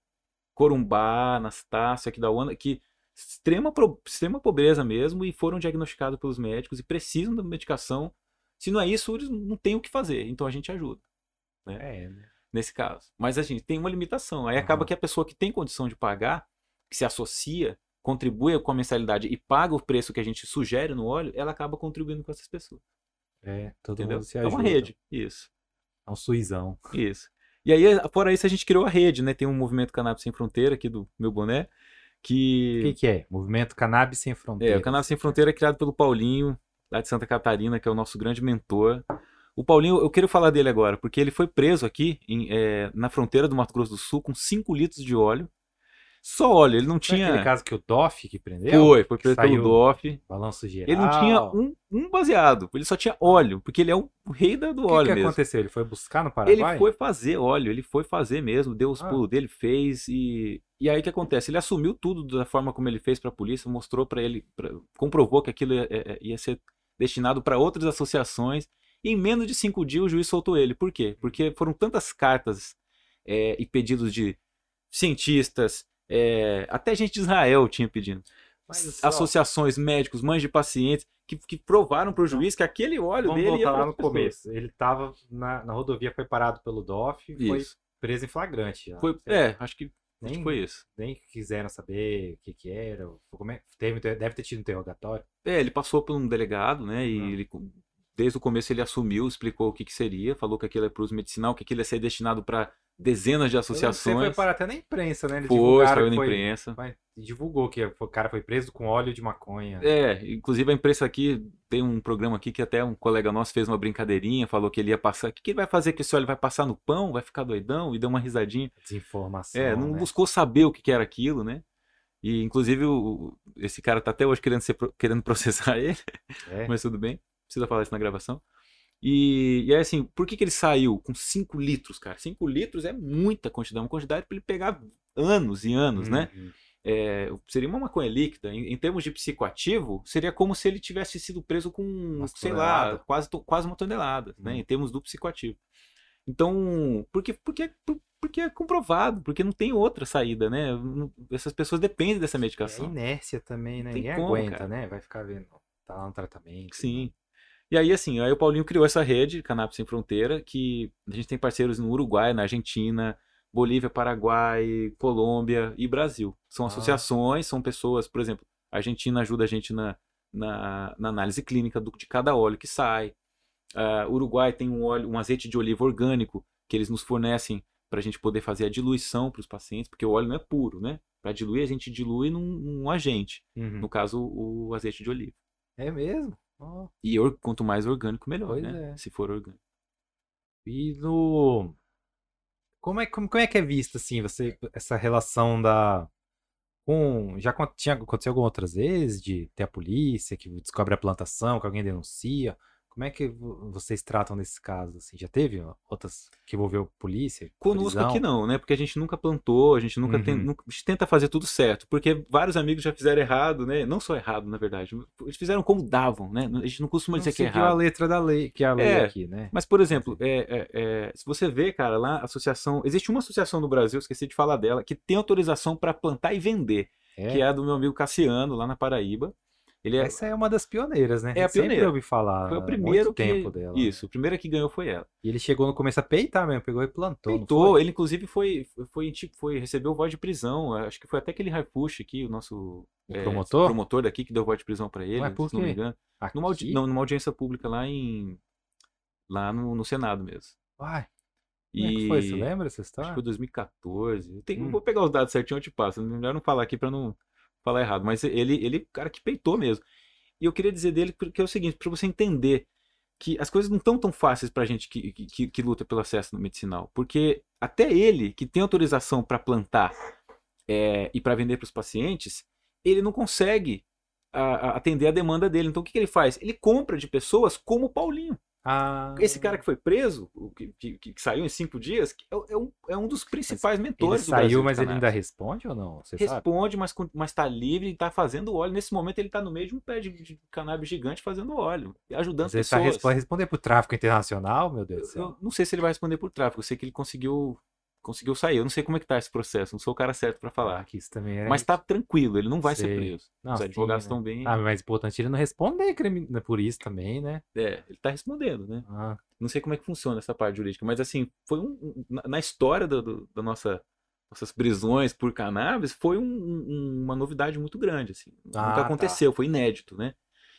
Corumbá, Anastácia, aqui da UANA, que extrema, extrema pobreza mesmo e foram diagnosticados pelos médicos e precisam da medicação Se não é isso, eles não têm o que fazer, então a gente ajuda. Né? É, né? Nesse caso. Mas a gente tem uma limitação. Aí acaba que a pessoa que tem condição de pagar, que se associa, contribui com a mensalidade e paga o preço que a gente sugere no óleo, ela acaba contribuindo com essas pessoas. É, todo Entendeu? mundo se É ajuda. uma rede. Isso. É um suizão. Isso. E aí, fora isso, a gente criou a rede, né? Tem um movimento Cannabis Sem Fronteira aqui do meu boné, O que... que, que é? Movimento Cannabis Sem Fronteiras. É, o Cannabis Sem Fronteira é criado pelo Paulinho, lá de Santa Catarina, que é o nosso grande mentor. O Paulinho, eu quero falar dele agora, porque ele foi preso aqui em, é, na fronteira do Mato Grosso do Sul com 5 litros de óleo. Só óleo, ele não é tinha... aquele caso que o Doff que prendeu? Foi, foi preso pelo DOF. Balanço geral. Ele não tinha um, um baseado, ele só tinha óleo, porque ele é o rei da- do O que, óleo que mesmo. aconteceu? Ele foi buscar no Ele Paraguai? foi fazer óleo, ele foi fazer mesmo, deu os Ah. pulos dele, fez e e aí o que acontece? Ele assumiu tudo da forma como ele fez para a polícia, mostrou para ele, pra- comprovou que aquilo ia, ia- ia ser destinado para outras associações. E em menos de cinco dias o juiz soltou ele. Por quê? Porque foram tantas cartas é, e pedidos de cientistas, é, até gente de Israel tinha pedindo, Mas só- associações, médicos, mães de pacientes que, que provaram para o juiz que aquele óleo Vamos dele ia voltar pra lá no pessoas. começo. Ele tava na, na rodovia, foi parado pelo DOF, foi Isso. preso em flagrante. Foi, é, acho que, acho nem, que foi isso. nem quiseram saber o que que era. Como é, teve, deve ter tido interrogatório. É, ele passou por um delegado, né? E Ah. ele, desde o começo ele assumiu, explicou o que, que seria, falou que aquilo é para uso medicinal, que aquilo ia ser destinado para dezenas de que Você foi associações. parar até na imprensa, né? Eles Foi, saiu na foi- imprensa. Mas divulgou que o cara foi preso com óleo de maconha. É, inclusive a imprensa aqui tem um programa aqui que até um colega nosso fez uma brincadeirinha, falou que ele ia passar. O que, que ele vai fazer com esse óleo? Vai passar no pão? Vai ficar doidão? E deu uma risadinha. Desinformação. É, não né? buscou saber o que, que era aquilo, né? E inclusive o- esse cara tá até hoje querendo, ser, querendo [laughs] processar ele. É. mas tudo bem. Precisa falar isso na gravação. E, e aí, assim, por que, que ele saiu com 5 litros, cara? 5 litros é muita quantidade, uma quantidade para ele pegar anos e anos, né? Uhum. É, seria uma maconha líquida. Em, em termos de psicoativo, seria como se ele tivesse sido preso com, Umas sei lá, toneladas. quase, quase uma tonelada, né? Hum. Em termos do psicoativo. Então, porque, porque, por- porque é comprovado, porque não tem outra saída, né? Essas pessoas dependem dessa É medicação. inércia também, né? Ninguém como, aguenta, cara. né? Vai ficar vendo. Tá lá no tratamento. Sim. E aí, assim, aí o Paulinho criou essa rede, Cannabis Sem Fronteira, que a gente tem parceiros no Uruguai, na Argentina, Bolívia, Paraguai, Colômbia e Brasil. São Ah. associações, são pessoas, por exemplo, a Argentina ajuda a gente na, na, na análise clínica do- de cada óleo que sai. Ah, Uruguai tem um óleo, um azeite de oliva orgânico que eles nos fornecem para a gente poder fazer a diluição para os pacientes, porque o óleo não é puro, né? Para diluir, a gente dilui num, num agente, Uhum. no caso, o azeite de oliva. É mesmo? E or- quanto mais orgânico, melhor, Pois né? é. Se for orgânico. E no. Como é, como, como é que é vista, assim, você, essa relação da. Com. Já tinha acontecido algumas outras vezes de ter a polícia que descobre a plantação, que alguém denuncia. Como é que vo- vocês tratam nesses casos, assim? Já teve outras que envolveu polícia? Conosco prisão? aqui não, né? Porque a gente nunca plantou, a gente nunca tem, Uhum. nunca- a gente tenta fazer tudo certo, porque vários amigos já fizeram errado, né? Não só errado, na verdade. Eles fizeram como davam, né? A gente não costuma Não dizer que é seguiu a errado. letra da lei, que é a lei É, aqui, né? Mas, por exemplo, é, é, é, se você vê, cara, lá a associação. Existe uma associação no Brasil, esqueci de falar dela, que tem autorização para plantar e vender, É. que é a do meu amigo Cassiano, lá na Paraíba. Ele é, Essa é uma das pioneiras, né? É a Eu Sempre pioneira. ouvi falar. foi o primeiro que. tempo dela. Isso, o primeiro que ganhou foi ela. E ele chegou no começo a peitar mesmo, pegou e plantou. Peitou, ele inclusive foi, foi, tipo, foi, recebeu voz de prisão. Acho que foi até aquele Harfush aqui, o nosso O é, promotor? promotor daqui que deu voz de prisão pra ele, Ué, por se não me engano. Aqui? Numa, audi- não, numa audiência pública lá em lá no, no Senado mesmo. Uai, como é que foi? Você E lembra essa acho história? que foi 2014. Eu tenho- Hum. Vou pegar os dados certinho e eu te passo. Melhor não falar aqui pra não falar errado, mas ele ele cara que peitou mesmo. E eu queria dizer dele que é o seguinte, pra você entender que as coisas não estão tão fáceis pra gente que, que- que, que luta pelo acesso no medicinal. Porque até ele, que tem autorização para plantar é, e para vender para os pacientes, ele não consegue a- a- atender a demanda dele. Então o que, que ele faz? Ele compra de pessoas como o Paulinho. Ah, Esse cara que foi preso, que, que- que saiu em cinco dias, é, é um, é um dos principais ele mentores do Brasil saiu, mas ele ainda responde ou não? Você sabe? Responde, mas, con- mas tá livre e tá fazendo óleo. Nesse momento ele tá no meio de um pé de, de cannabis gigante fazendo óleo. E ajudando Mas ele tá pessoas. respo- responder pro tráfico internacional, meu Deus do Eu, céu. eu não sei se ele vai responder por tráfico. Eu sei que ele conseguiu conseguiu sair. Eu não sei como é que tá esse processo, não sou o cara certo para falar. Ah, isso também é. Mas tá tranquilo, ele não vai ser Sei. preso. Não, Os advogados né? estão bem. Ah, mas importante ele não responder crime né, por isso também, né? É, ele tá respondendo, né? Ah, Não sei como é que funciona essa parte jurídica, mas assim, foi um, na, história do, do- da nossa nossas prisões por cannabis foi um- um- uma novidade muito grande, assim. Ah, Nunca tá. aconteceu, foi inédito, né?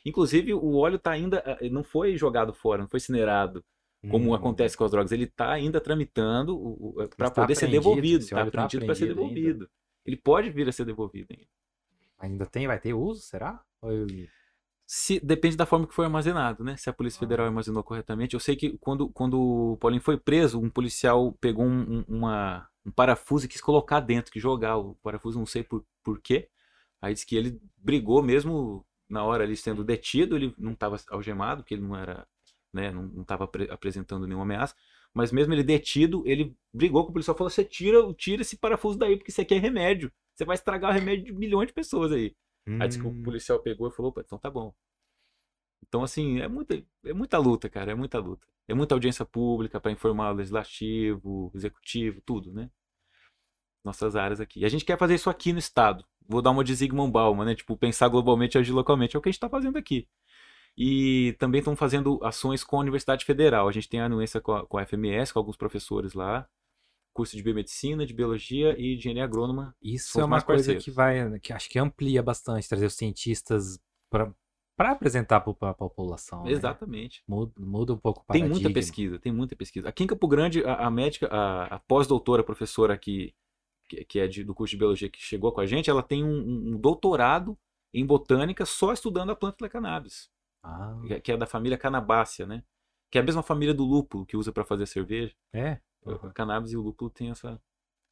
Inclusive, o óleo tá ainda, ah, não foi jogado fora, não foi incinerado, como hum, acontece com as drogas. Ele tá ainda tramitando para Mas tá poder ser devolvido, esse tá óleo tá apreendido para ser apreendido ainda. devolvido. Ele pode vir a ser devolvido ainda. Ainda tem, vai ter uso, será? Eu- Se, depende da forma que foi armazenado, né? Se a Polícia Ah. Federal armazenou corretamente. Eu sei que quando, quando o Paulinho foi preso, um policial pegou um, um- uma, um parafuso e quis colocar dentro, que jogar o parafuso, não sei por, por quê. Aí disse que ele brigou mesmo na hora ali sendo detido, ele não estava algemado, porque ele não era, né, não estava apresentando nenhuma ameaça. Mas mesmo ele detido, ele brigou com o policial, falou: "Você tira, tira esse parafuso daí, porque isso aqui é remédio. Você vai estragar o remédio de milhões de pessoas aí". Aí disse que o Hum, policial pegou e falou, "Opa, então tá bom. Então, assim, é muita, é muita luta, cara, é muita luta. É muita audiência pública para informar o legislativo, o executivo, tudo, né? Nossas áreas aqui. E a gente quer fazer isso aqui no estado. Vou dar uma de Zygmunt Bauman, né? Tipo, pensar globalmente e agir localmente. É o que a gente tá fazendo aqui. E também estão fazendo ações com a Universidade Federal. A gente tem a anuência com a, com a FMS, com alguns professores lá. Curso de biomedicina, de biologia e de engenharia agrônoma. Isso é uma coisa parceiros. que vai, que acho que amplia bastante, trazer os cientistas para apresentar para a população. né? Exatamente. Muda, muda um pouco o Tem muita paradigma. pesquisa, tem muita pesquisa. Aqui em Campo Grande, a, a médica, a, a pós-doutora, professora aqui, que, que é de- do curso de biologia que chegou com a gente, ela tem um- um doutorado em botânica só estudando a planta da cannabis, Ah, que- que é da família Cannabácea, né? Que é a mesma família do lúpulo que usa para fazer cerveja. é. A cannabis e o lúpulo têm essa.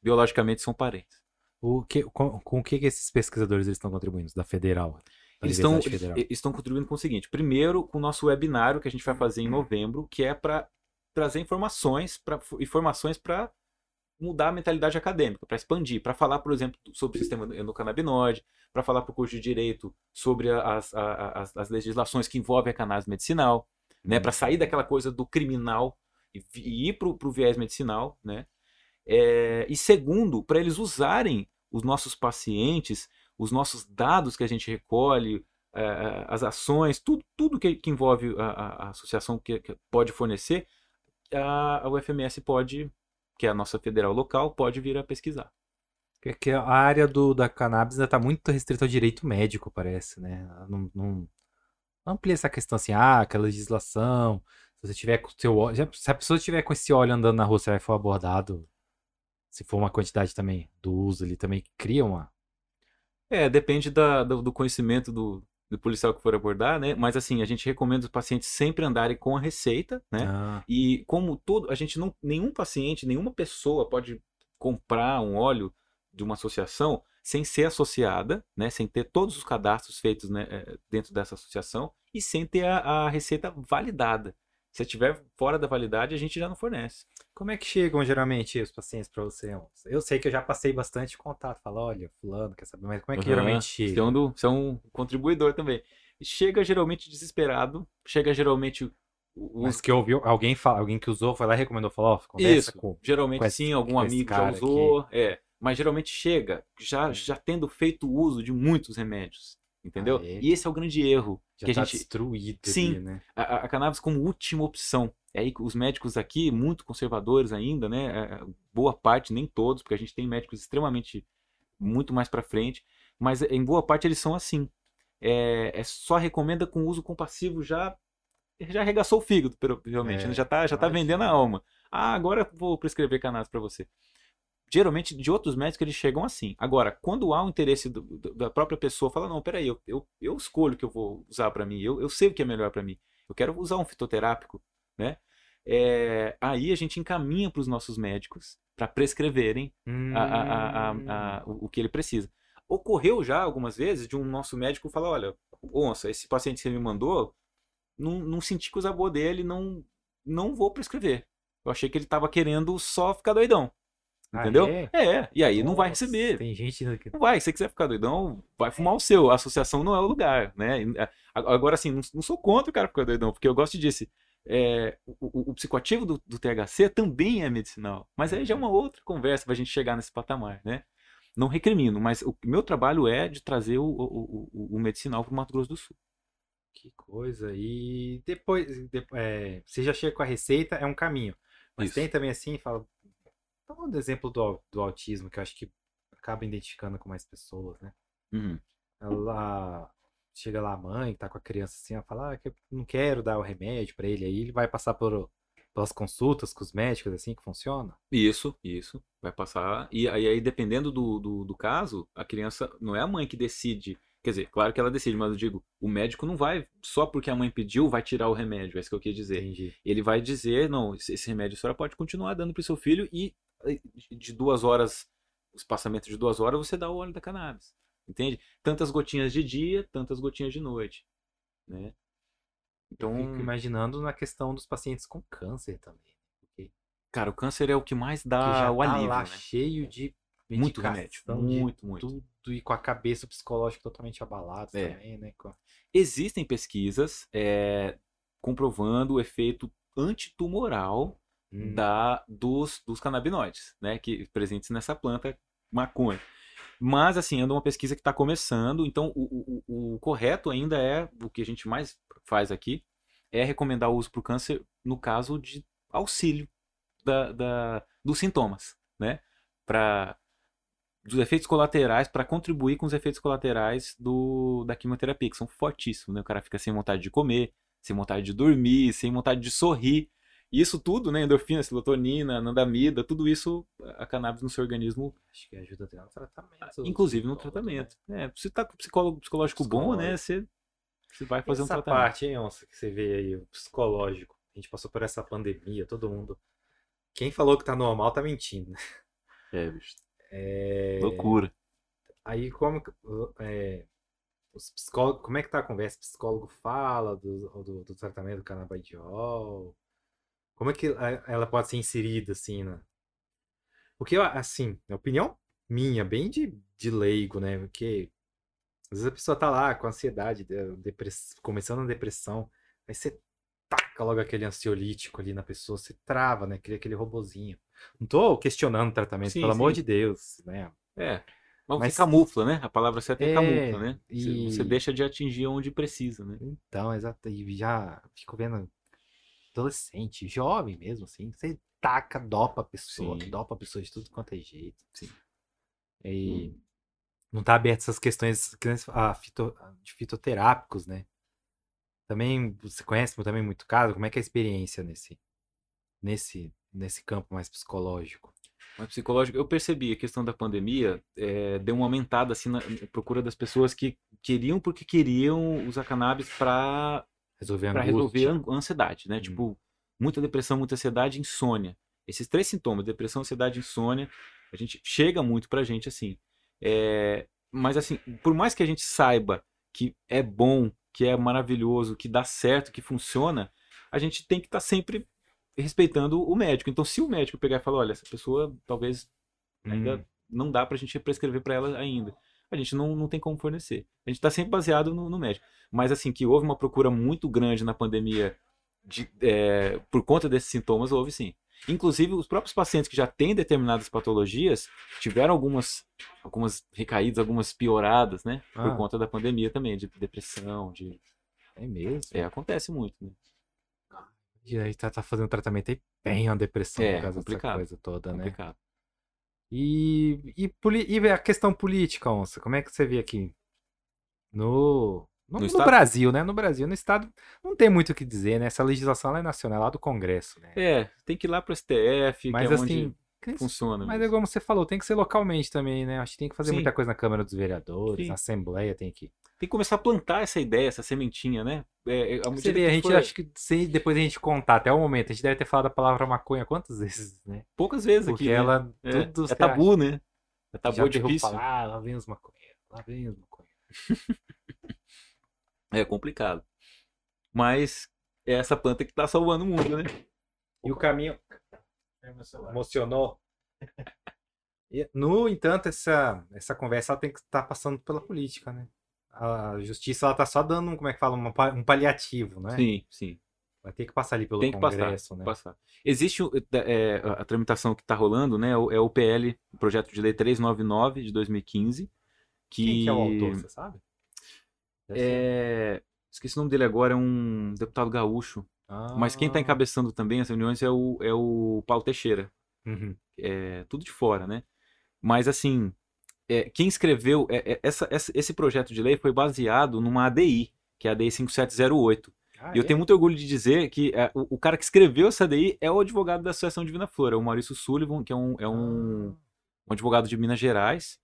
Biologicamente são parentes. O que, com, com o que, que esses pesquisadores eles estão contribuindo? Da Federal? Da Eles estão, Federal. eles estão contribuindo com o seguinte: primeiro, com o nosso webinário que a gente vai fazer em novembro, que é para trazer informações, pra, informações para mudar a mentalidade acadêmica, para expandir, para falar, por exemplo, sobre o sistema endocannabinoide, para falar para o curso de direito sobre as, as, as legislações que envolvem a cannabis medicinal, né, para sair daquela coisa do criminal e, e ir para o viés medicinal, né? É, e segundo, para eles usarem os nossos pacientes, os nossos dados que a gente recolhe, eh, as ações, tudo, tudo que, que envolve a, a- a associação que, que pode fornecer, a, a UFMS pode, que é a nossa federal local, pode vir a pesquisar. Que, que a área do, da cannabis ainda está muito restrita ao direito médico, parece, né? Não, não, amplia essa questão assim, ah, aquela legislação. Se você tiver com seu óleo, se a pessoa tiver com esse óleo andando na rua, você vai for abordado. Se for uma quantidade também do uso ali, também cria uma. É, depende da- do, do conhecimento do, do policial que for abordar, né? Mas assim, a gente recomenda os pacientes sempre andarem com a receita, né? Ah, E como todo, a gente não, nenhum paciente, nenhuma pessoa pode comprar um óleo de uma associação sem ser associada, né, sem ter todos os cadastros feitos né, eh, dentro dessa associação e sem ter a, a receita validada. Se estiver fora da validade, a gente já não fornece. Como é que chegam geralmente os pacientes para você? Eu sei que eu já passei bastante contato. Fala, olha, fulano, quer saber, mas como é que Aham. geralmente Você chega? é um, do- você é um contribuidor também. Chega geralmente desesperado, chega geralmente os, Mas que ouviu, alguém, fala, alguém que usou foi lá e recomendou, falou, ó, conversa Isso, com. geralmente com esse- sim, algum amigo já usou, é, mas geralmente chega já, É. já tendo feito uso de muitos remédios, entendeu? Aê. E esse é o grande erro, Já que a tá gente, destruído Sim. ali, né? a, a- a cannabis como última opção. É aí que os médicos aqui, muito conservadores ainda, né, é, boa parte, nem todos, porque a gente tem médicos extremamente, muito mais pra frente, mas em boa parte eles são assim, é, é só recomenda com uso compassivo já já arregaçou o fígado, provavelmente, É, né? já tá, já tá vendendo a alma. Ah, agora eu vou prescrever cannabis para você. Geralmente, de outros médicos, eles chegam assim. Agora, quando há um interesse do- do- da própria pessoa, fala, não, peraí, eu, eu, eu escolho o que eu vou usar para mim, eu, eu sei o que é melhor para mim. Eu quero usar um fitoterápico, né? É, aí a gente encaminha para os nossos médicos para prescreverem a- a- a- a- Hum. o o que ele precisa. Ocorreu já algumas vezes de um nosso médico falar, olha, onça, esse paciente que você me mandou, não, não senti coisa boa dele, não, não vou prescrever. Eu achei que ele estava querendo só ficar doidão. Ah, Entendeu? é? É, e aí não vai Nossa, receber. Tem gente que. Não vai, se você quiser ficar doidão, vai fumar o seu. A associação não é o lugar, né? Agora, assim, não, não sou contra o cara ficar doidão, porque eu gosto disso. é, o, o, psicoativo do, do, THC também é medicinal. Mas aí já é uma outra conversa para a gente chegar nesse patamar, né? Não recrimino, mas o meu trabalho é de trazer o, o, o medicinal para o Mato Grosso do Sul. Que coisa. E depois, depois é, você já chega com a receita, é um caminho. Mas Isso. tem também assim, fala. Então, um exemplo do, do autismo, que eu acho que acaba identificando com mais pessoas, né? Uhum. Ela chega lá a mãe, que tá com a criança assim, ela fala, ah, que eu não quero dar o remédio para ele, aí ele vai passar por, pelas consultas com os médicos, assim, que funciona? Isso, isso, vai passar, e aí, aí dependendo do, do, do, caso, a criança, não é a mãe que decide, quer dizer, claro que ela decide, mas eu digo, o médico não vai, só porque a mãe pediu, vai tirar o remédio, é isso que eu quis dizer. Entendi. Ele vai dizer, não, esse remédio a senhora pode continuar dando pro seu filho e de duas horas, os passamentos de duas horas, você dá o óleo da cannabis. Entende? Tantas gotinhas de dia, tantas gotinhas de noite. Né? Então, Eu fico imaginando na questão dos pacientes com câncer também. Porque... Cara, o câncer é o que mais dá que já o tá alívio, lá né? cheio de muito remédio, muito, muito. Tudo e com a cabeça psicológica totalmente abalada é. também, né? Existem pesquisas é, comprovando o efeito antitumoral hum. da, dos, dos canabinoides, né? Que presentes nessa planta maconha. Mas, assim, anda uma pesquisa que está começando, então o, o, o, correto ainda é, o que a gente mais faz aqui, é recomendar o uso para o câncer no caso de auxílio da, da dos sintomas, né? Para dos efeitos colaterais, para contribuir com os efeitos colaterais do, da quimioterapia, que são fortíssimos, né? O cara fica sem vontade de comer, sem vontade de dormir, sem vontade de sorrir. E isso tudo, né, endorfina, serotonina, anandamida, tudo isso, a cannabis no seu organismo... Acho que ajuda até no tratamento. Inclusive no tratamento. Né? É, você tá com psicólogo psicológico bom, né, você, você vai fazer essa um tratamento. Essa parte, hein, Onça, que você vê aí, o psicológico. A gente passou por essa pandemia, todo mundo... Quem falou que tá normal tá mentindo, né? É, bicho. É... Loucura. Aí, como... É... Os psicólogos, como é que tá a conversa? O psicólogo fala do, do, do tratamento do canabidiol como é que ela pode ser inserida, assim, né? Porque, assim, a opinião minha, bem de, de leigo, né? Porque às vezes a pessoa tá lá com ansiedade, depress... começando a depressão, aí você taca logo aquele ansiolítico ali na pessoa, você trava, né? Cria aquele robozinho. Não tô questionando o tratamento, sim, pelo sim. amor de Deus, né? É. Mas, Mas camufla, né? A palavra certa é, é camufla, né? E... Você deixa de atingir onde precisa, né? Então, exato. E já fico vendo adolescente, jovem mesmo, assim, você taca, dopa a pessoa, Sim. dopa a pessoa de tudo quanto é jeito. Sim. E hum. não tá aberto essas questões fito, de fitoterápicos, né? Também, você conhece também muito caso, como é que é a experiência nesse, nesse, nesse campo mais psicológico? Mais psicológico, eu percebi a questão da pandemia é, deu uma aumentada assim na procura das pessoas que queriam porque queriam usar cannabis para Resolver a Pra resolver a ansiedade, né? Hum. Tipo, muita depressão, muita ansiedade, insônia. Esses três sintomas, depressão, ansiedade, insônia, a gente chega muito pra gente assim. É, mas assim, por mais que a gente saiba que é bom, que é maravilhoso, que dá certo, que funciona, a gente tem que estar tá sempre respeitando o médico. Então, se o médico pegar e falar, olha, essa pessoa talvez ainda hum. não dá pra gente prescrever para ela ainda a gente não, não tem como fornecer. A gente está sempre baseado no, no, médico. Mas assim, que houve uma procura muito grande na pandemia de, é, por conta desses sintomas, houve sim. Inclusive, os próprios pacientes que já têm determinadas patologias tiveram algumas, algumas recaídas, algumas pioradas, né? Ah. Por conta da pandemia também, de depressão, de... É mesmo? É, acontece muito, né? E aí tá, tá fazendo tratamento aí bem a depressão é, por causa complicado, dessa coisa toda, né? Complicado. E, e, e, a questão política, Onça, como é que você vê aqui? No, no, no, no Brasil, né? No Brasil, no Estado, não tem muito o que dizer, né? Essa legislação é nacional, é lá do Congresso, né? É, tem que ir lá pro STF, mas, que é assim, onde funciona. Mas mesmo. é como você falou, tem que ser localmente também, né? Acho que tem que fazer Sim. muita coisa na Câmara dos Vereadores, Sim. na Assembleia tem que tem que começar a plantar essa ideia, essa sementinha, né? É, é Você vê, a gente for... acho que se depois a gente contar até o momento, a gente deve ter falado a palavra maconha quantas [laughs] vezes, né? Poucas vezes Porque aqui. Porque ela. Né? É, é tabu, né? É tabu Já difícil. Falar, ah, lá vem os maconheiros, lá vem os maconheiros. [laughs] é complicado. Mas é essa planta que tá salvando o mundo, né? E o caminho. Emocionou. no entanto, essa, essa conversa tem que estar tá passando pela política, né? A justiça ela tá só dando, como é que fala, um paliativo, né? Sim, sim. Vai ter que passar ali pelo Tem que passar, Congresso, né? passar. Existe é, a tramitação que está rolando, né? É o PL, o Projeto de Lei 399 de 2015. Que Quem que é o autor, você sabe? É, Esqueci o nome dele agora, é um deputado gaúcho. Mas quem está Ah, encabeçando também as reuniões é o, é o Paulo Teixeira. uhum. É tudo de fora, né? Mas assim, é, quem escreveu é- é- essa, esse projeto de lei foi baseado numa ADI, que é a ADI 5708. Ah, E eu é? tenho muito orgulho de dizer que é, o, o cara que escreveu essa ADI é o advogado da Associação Divina Flor, é o Maurício Sullivan, que é um, um, um advogado de Minas Gerais.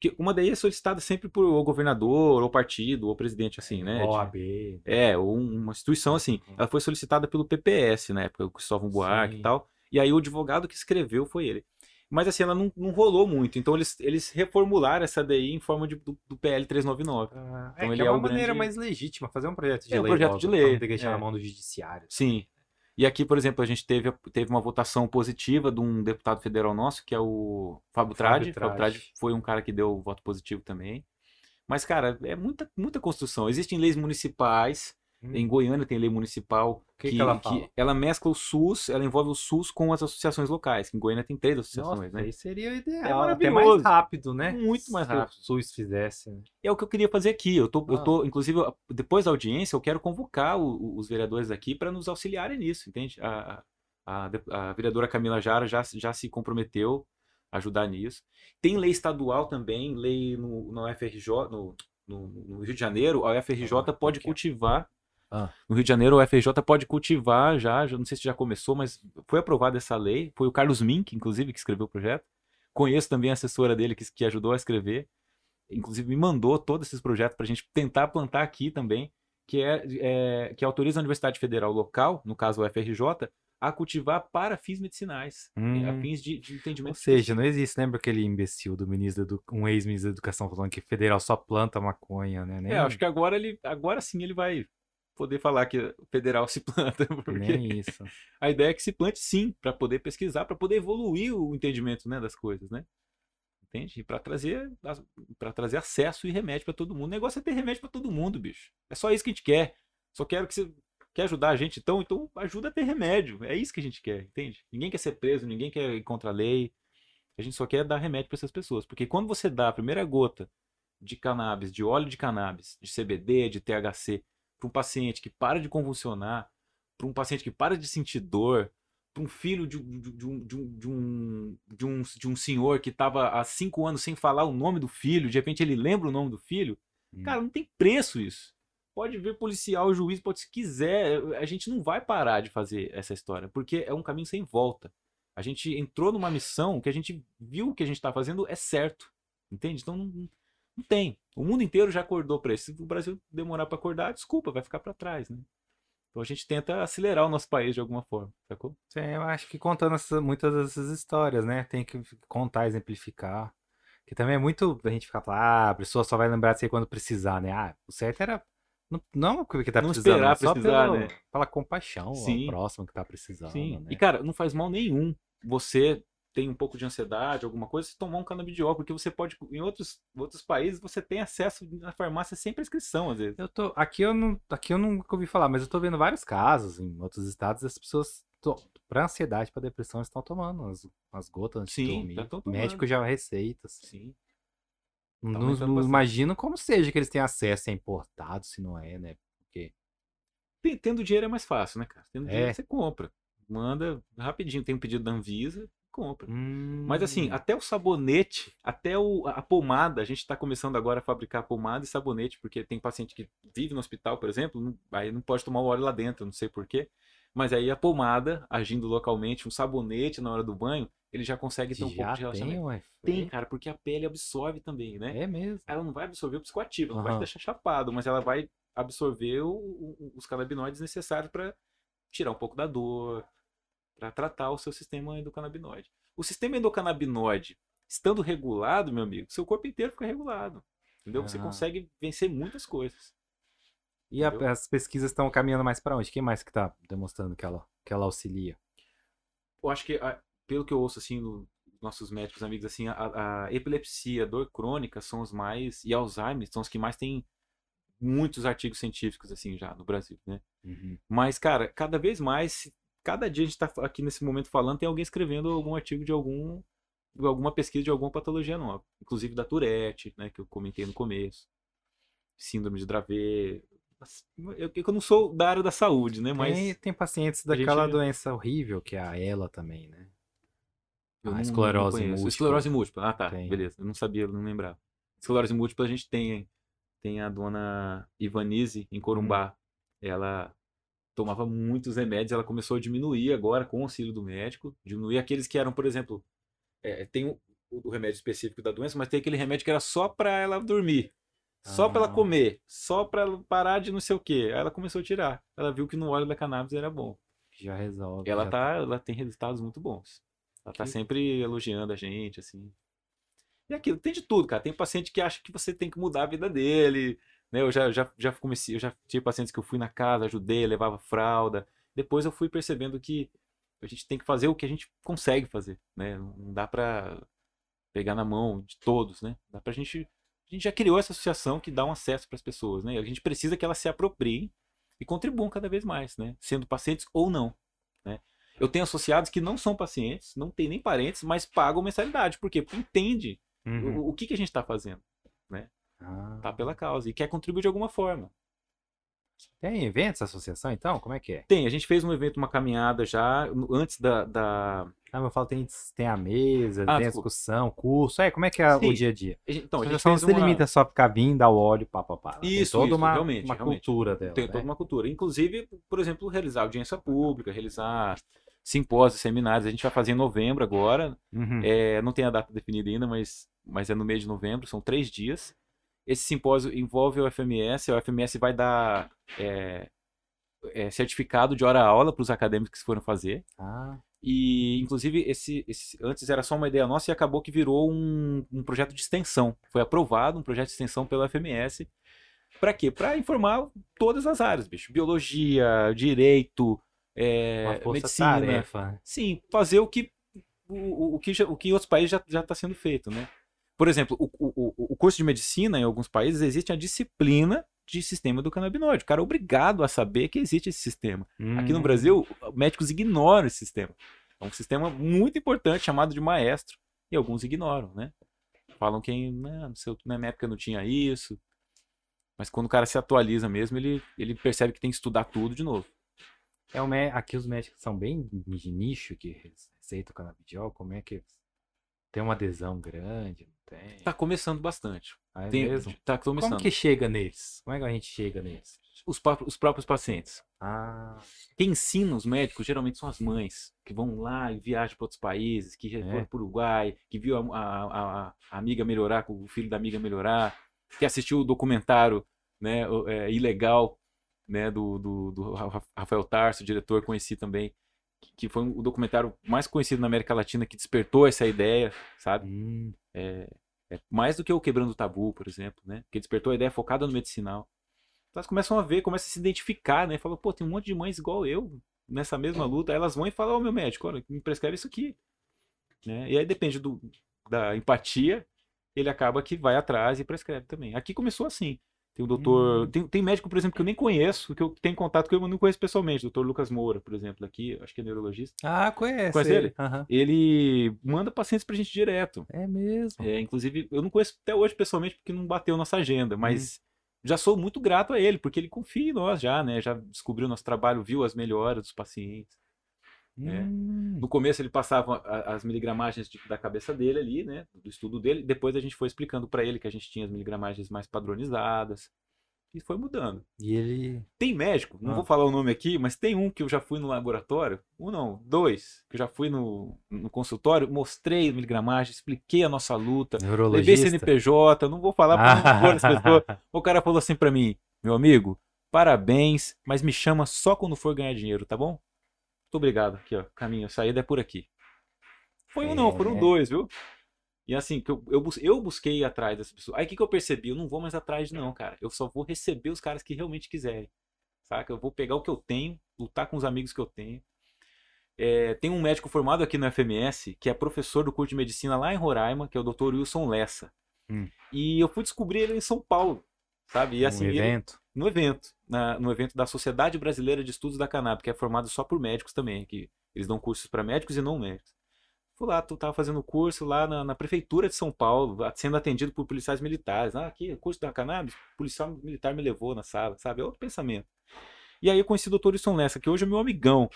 Que uma ADI é solicitada sempre por o governador, ou partido, ou presidente, assim, né? De- OAB. é, ou um- uma instituição assim. Uhum. Ela foi solicitada pelo PPS na época, o Cristóvão Buarque Sim. e tal. E aí o advogado que escreveu foi ele. Mas assim, ela não, não rolou muito. Então eles, eles reformularam essa DI em forma de, do, do PL 399. Ah, Então é, ele é é uma maneira grande- mais legítima, fazer um projeto de É um lei. projeto logo, de lei, Não ter que deixar é. na mão do judiciário. Sim. E aqui, por exemplo, a gente teve, teve uma votação positiva de um deputado federal nosso, que é o Fábio. Tradi. Fábio Tradi foi um cara que deu voto positivo também. Mas, cara, é muita, muita construção. Existem leis municipais. Hum. Em Goiânia tem lei municipal Que que ela fala? ela mescla o SUS, ela envolve o SUS com as associações locais. que Em Goiânia tem três associações, Nossa, né? aí seria o ideal. É até mais rápido, né? Muito mais Se rápido. o SUS fizesse. né? É o que eu queria fazer aqui. Eu tô, eu Ah. tô inclusive, eu- depois da audiência, eu quero convocar o- o- os vereadores aqui para nos auxiliarem nisso, entende? A, a, a vereadora Camila Jara já, já se comprometeu a ajudar nisso. Tem lei estadual também, lei no, no UFRJ, no, no, no Rio de Janeiro, a UFRJ Ah, pode ok. cultivar. Ah. No Rio de Janeiro, a UFRJ pode cultivar já, já, não sei se já começou, mas foi aprovada essa lei. Foi o Carlos Mink, inclusive, que escreveu o projeto. Conheço também a assessora dele que, que ajudou a escrever inclusive me mandou todos esses projetos para a gente tentar plantar aqui também, que é, é- que autoriza a Universidade Federal local, no caso o FRJ, a cultivar para fins medicinais, Hum. a fins de, de Ou entendimento. seja, não existe. Lembra aquele imbecil do ministro, do, um ex-ministro da Educação falando que federal só planta maconha, né? Nem, É, acho que agora ele, agora sim ele vai poder falar que o federal se planta, [laughs] porque nem isso. a ideia é que se plante sim, para poder pesquisar, para poder evoluir o entendimento né, das coisas, né? Entende? Para trazer, para trazer acesso e remédio para todo mundo. O negócio é ter remédio para todo mundo, bicho. É só isso que a gente quer. Só quero que você quer ajudar a gente, então, então ajuda a ter remédio. É isso que a gente quer, entende? Ninguém quer ser preso, ninguém quer ir contra a lei. A gente só quer dar remédio para essas pessoas, porque quando você dá a primeira gota de cannabis, de óleo de cannabis, de CBD, de THC, para um paciente que para de convulsionar, para um paciente que para de sentir dor, para um filho de, um- de, um- de, um, de, um, de, um, de um senhor que estava há cinco anos sem falar o nome do filho, de repente ele lembra o nome do filho, Hum. cara, não tem preço isso. Pode ver policial, juiz, pode se quiser, a gente não vai parar de fazer essa história, porque é um caminho sem volta. A gente entrou numa missão que a gente viu que a gente está fazendo é certo, entende? Então não, não tem. O mundo inteiro já acordou para isso. Se o Brasil demorar para acordar, desculpa, vai ficar para trás, né? Então a gente tenta acelerar o nosso país de alguma forma, sacou? Sim, eu acho que contando essa- muitas dessas histórias, né? Tem que contar, exemplificar. Que também é muito a gente ficar falando, ah, a pessoa só vai lembrar disso aí quando precisar, né? Ah, o certo era. Não, não é que tá Não precisando, esperar mas só precisar, pelo- né? pela compaixão Sim. ao próximo que tá precisando, Sim. né? E cara, não faz mal nenhum você tem um pouco de ansiedade, alguma coisa, você tomar um canabidiol, porque você pode, em outros, outros países, você tem acesso na farmácia sem prescrição, às vezes. Eu tô, aqui eu não, aqui eu nunca ouvi falar, mas eu tô vendo vários casos em outros estados das pessoas pra ansiedade, pra depressão estão tomando as, as gotas antes de Sim, dormir. O tomando. médico já receita. assim. Sim. Não, Tá não- imagino como seja que eles têm acesso, se é importado, se não é, né? Porque Tendo dinheiro é mais fácil, né, cara? Tendo É. dinheiro você compra. Manda rapidinho, tem um pedido da Anvisa, compra. Mas assim, Hum, até o sabonete, até o, a pomada, a gente está começando agora a fabricar pomada e sabonete, porque tem paciente que vive no hospital, por exemplo, não- aí não pode tomar o óleo lá dentro, não sei porquê. Mas aí a pomada, agindo localmente, um sabonete na hora do banho, ele já consegue ter um pouco já de relaxamento. tem. Tem, cara, porque a pele absorve também, né? É mesmo. Ela não vai absorver o psicoativo, ela vai te Aham. deixar chapado, mas ela vai absorver o- o- os canabinoides necessários para tirar um pouco da dor, para tratar o seu sistema endocannabinoide. O sistema endocannabinoide, estando regulado, meu amigo, seu corpo inteiro fica regulado. Entendeu? Você Ah. consegue vencer muitas coisas. E a- as pesquisas estão caminhando mais pra onde? Quem mais que tá demonstrando que ela, que ela auxilia? Eu acho que, a- pelo que eu ouço assim, dos nossos médicos amigos, assim, a, a epilepsia, a dor crônica são os mais. E Alzheimer são os que mais têm muitos artigos científicos assim já no Brasil, né? Uhum. Mas, cara, cada vez mais, cada dia a gente tá aqui nesse momento falando, tem alguém escrevendo algum artigo de algum de alguma pesquisa de alguma patologia nova, inclusive da Tourette, né, que eu comentei no começo. Síndrome de Dravet. Eu, eu não sou da área da saúde, né, mas Tem, tem pacientes a gente- daquela doença horrível que é a ELA também, né? eu esclerose múltipla. Esclerose múltipla. Ah, tá. Tem. Beleza. Eu não sabia, eu não lembrava. Esclerose múltipla a gente tem tem a dona Ivanise em Corumbá. Ela tomava muitos remédios, ela começou a diminuir agora com o auxílio do médico, diminuir aqueles que eram, por exemplo, é, tem o, o remédio específico da doença, mas tem aquele remédio que era só pra ela dormir, só pra ela Ah. comer, só pra ela parar de não sei o quê. Aí ela começou a tirar. Ela viu que no óleo da cannabis era bom. Já resolve. Ela já tá, ela tem resultados muito bons. Ela tá Que- sempre elogiando a gente, assim. E aquilo, tem de tudo, cara. Tem paciente que acha que você tem que mudar a vida dele, né? Eu já, já, já comecei, eu já tive pacientes que eu fui na casa, ajudei, levava fralda. Depois eu fui percebendo que a gente tem que fazer o que a gente consegue fazer, né? Não dá pra pegar na mão de todos, né? Dá pra gente a gente já criou essa associação que dá um acesso para as pessoas, né? A gente precisa que elas se apropriem e contribuam cada vez mais, né? Sendo pacientes ou não, né? Eu tenho associados que não são pacientes, não têm nem parentes, mas pagam mensalidade. Por quê? Porque entende Uhum. o, o que, que a gente está fazendo, Ah. tá pela causa e quer contribuir de alguma forma. Tem eventos, associação, então? Como é que é? Tem, a gente fez um evento, uma caminhada já antes da, da... Ah, mas eu falo, tem, tem a mesa, Ah, tem a discussão, curso. É, como é que é Sim. o dia a dia? a gente- Então, a gente não se uma... limita só a ficar vindo, dar o óleo, pá, pá, pá. Tem Isso, toda isso, uma, realmente, uma realmente. cultura dela, Tem né? toda uma cultura. Inclusive, por exemplo, realizar audiência pública, realizar simpósios, seminários. A gente vai fazer em novembro agora. Uhum. É, não tem a data definida ainda, mas, mas é no mês de novembro, são três dias. Esse simpósio envolve o FMS, o FMS vai dar é, é, certificado de hora-aula para os acadêmicos que foram fazer. Ah, E, inclusive, esse, esse- antes era só uma ideia nossa e acabou que virou um, um projeto de extensão. Foi aprovado um projeto de extensão pela FMS. Para quê? Para informar todas as áreas, bicho. Biologia, direito, é, medicina. tarefa. Sim, fazer o que o, o- o que, já- o que em outros países já está sendo feito, né? Por exemplo, o, o, o- curso de medicina em alguns países existe a disciplina de sistema do canabinoide. O cara é obrigado a saber que existe esse sistema. Aqui no Hum. Brasil, médicos ignoram esse sistema. É um sistema muito importante chamado de maestro e alguns ignoram, né? Falam que "Não, no seu- na minha época não tinha isso. Mas quando o cara se atualiza mesmo, ele, ele percebe que tem que estudar tudo de novo. É Aqui os médicos são bem de nicho que receitam canabidiol. Como é que tem uma adesão grande? Tem? Tá começando bastante. Ah, é Tem- mesmo? Tá começando. Como que chega neles? Como é que a gente chega neles? Os, os próprios pacientes. Ah, Quem ensina os médicos geralmente são as mães, que vão lá e viajam para outros países, que já É. foram para o Uruguai, que viu a, a- a- a amiga melhorar, com o filho da amiga melhorar, que assistiu o documentário né, é, ilegal né, do, do, do Ra- Rafael Tarso, diretor, conheci também, que, foi o documentário mais conhecido na América Latina que despertou essa ideia, sabe? hum, É mais do que o Quebrando o Tabu, por exemplo, né? Que despertou a ideia focada no medicinal. Então elas começam a ver, começam a se identificar, né? Falam, pô, tem um monte de mães igual eu nessa mesma luta. Aí elas vão e falam, ô meu médico, olha, me prescreve isso aqui. Né? E aí depende do, da empatia, ele acaba que vai atrás e prescreve também. Aqui começou assim. Tem o doutor. Hum. Tem, tem médico, por exemplo, que eu nem conheço, que eu tenho contato com ele, mas não conheço pessoalmente. Doutor Lucas Moura, por exemplo, aqui, acho que é neurologista. Ah, conhece. Conhece ele? Aham. Ele manda pacientes pra gente direto. É mesmo. É, inclusive, eu não conheço até hoje pessoalmente porque não bateu nossa agenda, mas já sou muito grato a ele, porque ele confia em nós já, né? Já descobriu nosso trabalho, viu as melhoras dos pacientes. É. Hum. No começo ele passava as miligramagens de- da cabeça dele ali, né? Do estudo dele. Depois a gente foi explicando para ele que a gente tinha as miligramagens mais padronizadas. E foi mudando. E ele. Tem médico, não Ah. vou falar o nome aqui, mas tem um que eu já fui no laboratório. Um não, dois, que eu já fui no, no consultório, mostrei a expliquei a nossa luta. Levei. CNPJ, não vou falar [laughs] expor as pessoas. O cara falou assim pra mim, meu amigo, parabéns, mas me chama só quando for ganhar dinheiro, tá bom? Muito obrigado. Aqui, ó, caminho, a saída é por aqui. Foi um não, foram É. dois, viu? E assim, que eu, eu, eu busquei atrás dessa pessoa. Aí o que, que eu percebi? Eu não vou mais atrás não, cara. Eu só vou receber os caras que realmente quiserem. Saca? Eu vou pegar o que eu tenho, lutar com os amigos que eu tenho. É, tem um médico formado aqui no FMS, que é professor do curso de medicina lá em Roraima, que é o Dr. Wilson Lessa. Hum. E eu fui descobrir ele em São Paulo. Sabe? E assim, um ele- evento. no evento, na- no evento da Sociedade Brasileira de Estudos da Cannabis, que é formado só por médicos também, que eles dão cursos para médicos e não médicos. Fui lá, tu tava fazendo curso lá na, na prefeitura de São Paulo, sendo atendido por policiais militares. Ah, aqui, curso da cannabis, policial militar me levou na sala, sabe? É outro pensamento. E aí eu conheci o Dr. Wilson Lessa, que hoje é meu amigão.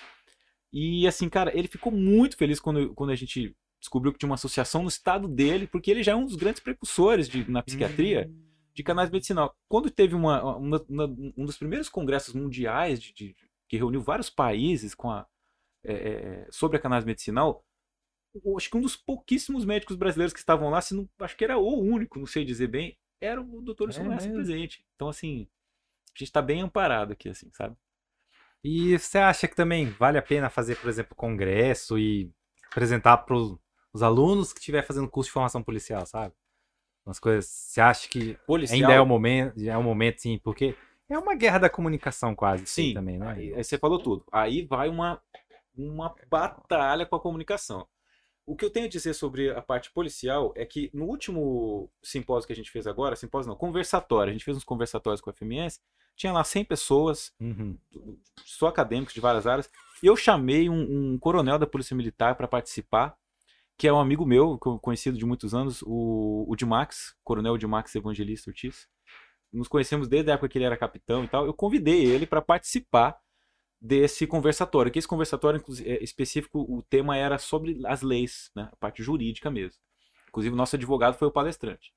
E assim, cara, ele ficou muito feliz quando, quando a gente descobriu que tinha uma associação no estado dele, porque ele já é um dos grandes precursores de, na psiquiatria de cannabis medicinal. Quando teve uma, uma- uma- um dos primeiros congressos mundiais de, de- que reuniu vários países com a, é, é, sobre a cannabis medicinal, acho que um dos pouquíssimos médicos brasileiros que estavam lá, se não, acho que era o único, não sei dizer bem, era o. Wilson É Lessa mesmo? presente. Então, assim, a gente está bem amparado aqui, assim, sabe? E você acha que também vale a pena fazer, por exemplo, congresso e apresentar para os alunos que estiver fazendo curso de formação policial, sabe? Umas coisas. Você acha que Policial, ainda é o momento, é o momento, sim, porque é uma guerra da comunicação quase Sim, também, né? Aí, aí você falou tudo. Aí vai uma, uma batalha com a comunicação. O que eu tenho a dizer sobre a parte policial é que no último simpósio que a gente fez agora, simpósio não, conversatório, a gente fez uns conversatórios com a FMS, tinha lá 100 pessoas, Uhum. só acadêmicos de várias áreas, e eu chamei um, um coronel da Polícia Militar para participar, que é um amigo meu, co- conhecido de muitos anos, o, o Dimax, coronel Dimax Evangelista Ortiz. Nos conhecemos desde a época que ele era capitão e tal. Eu convidei ele para participar desse conversatório, que esse conversatório é, específico, o tema era sobre as leis, né, a parte jurídica mesmo. Inclusive, o nosso advogado foi o palestrante.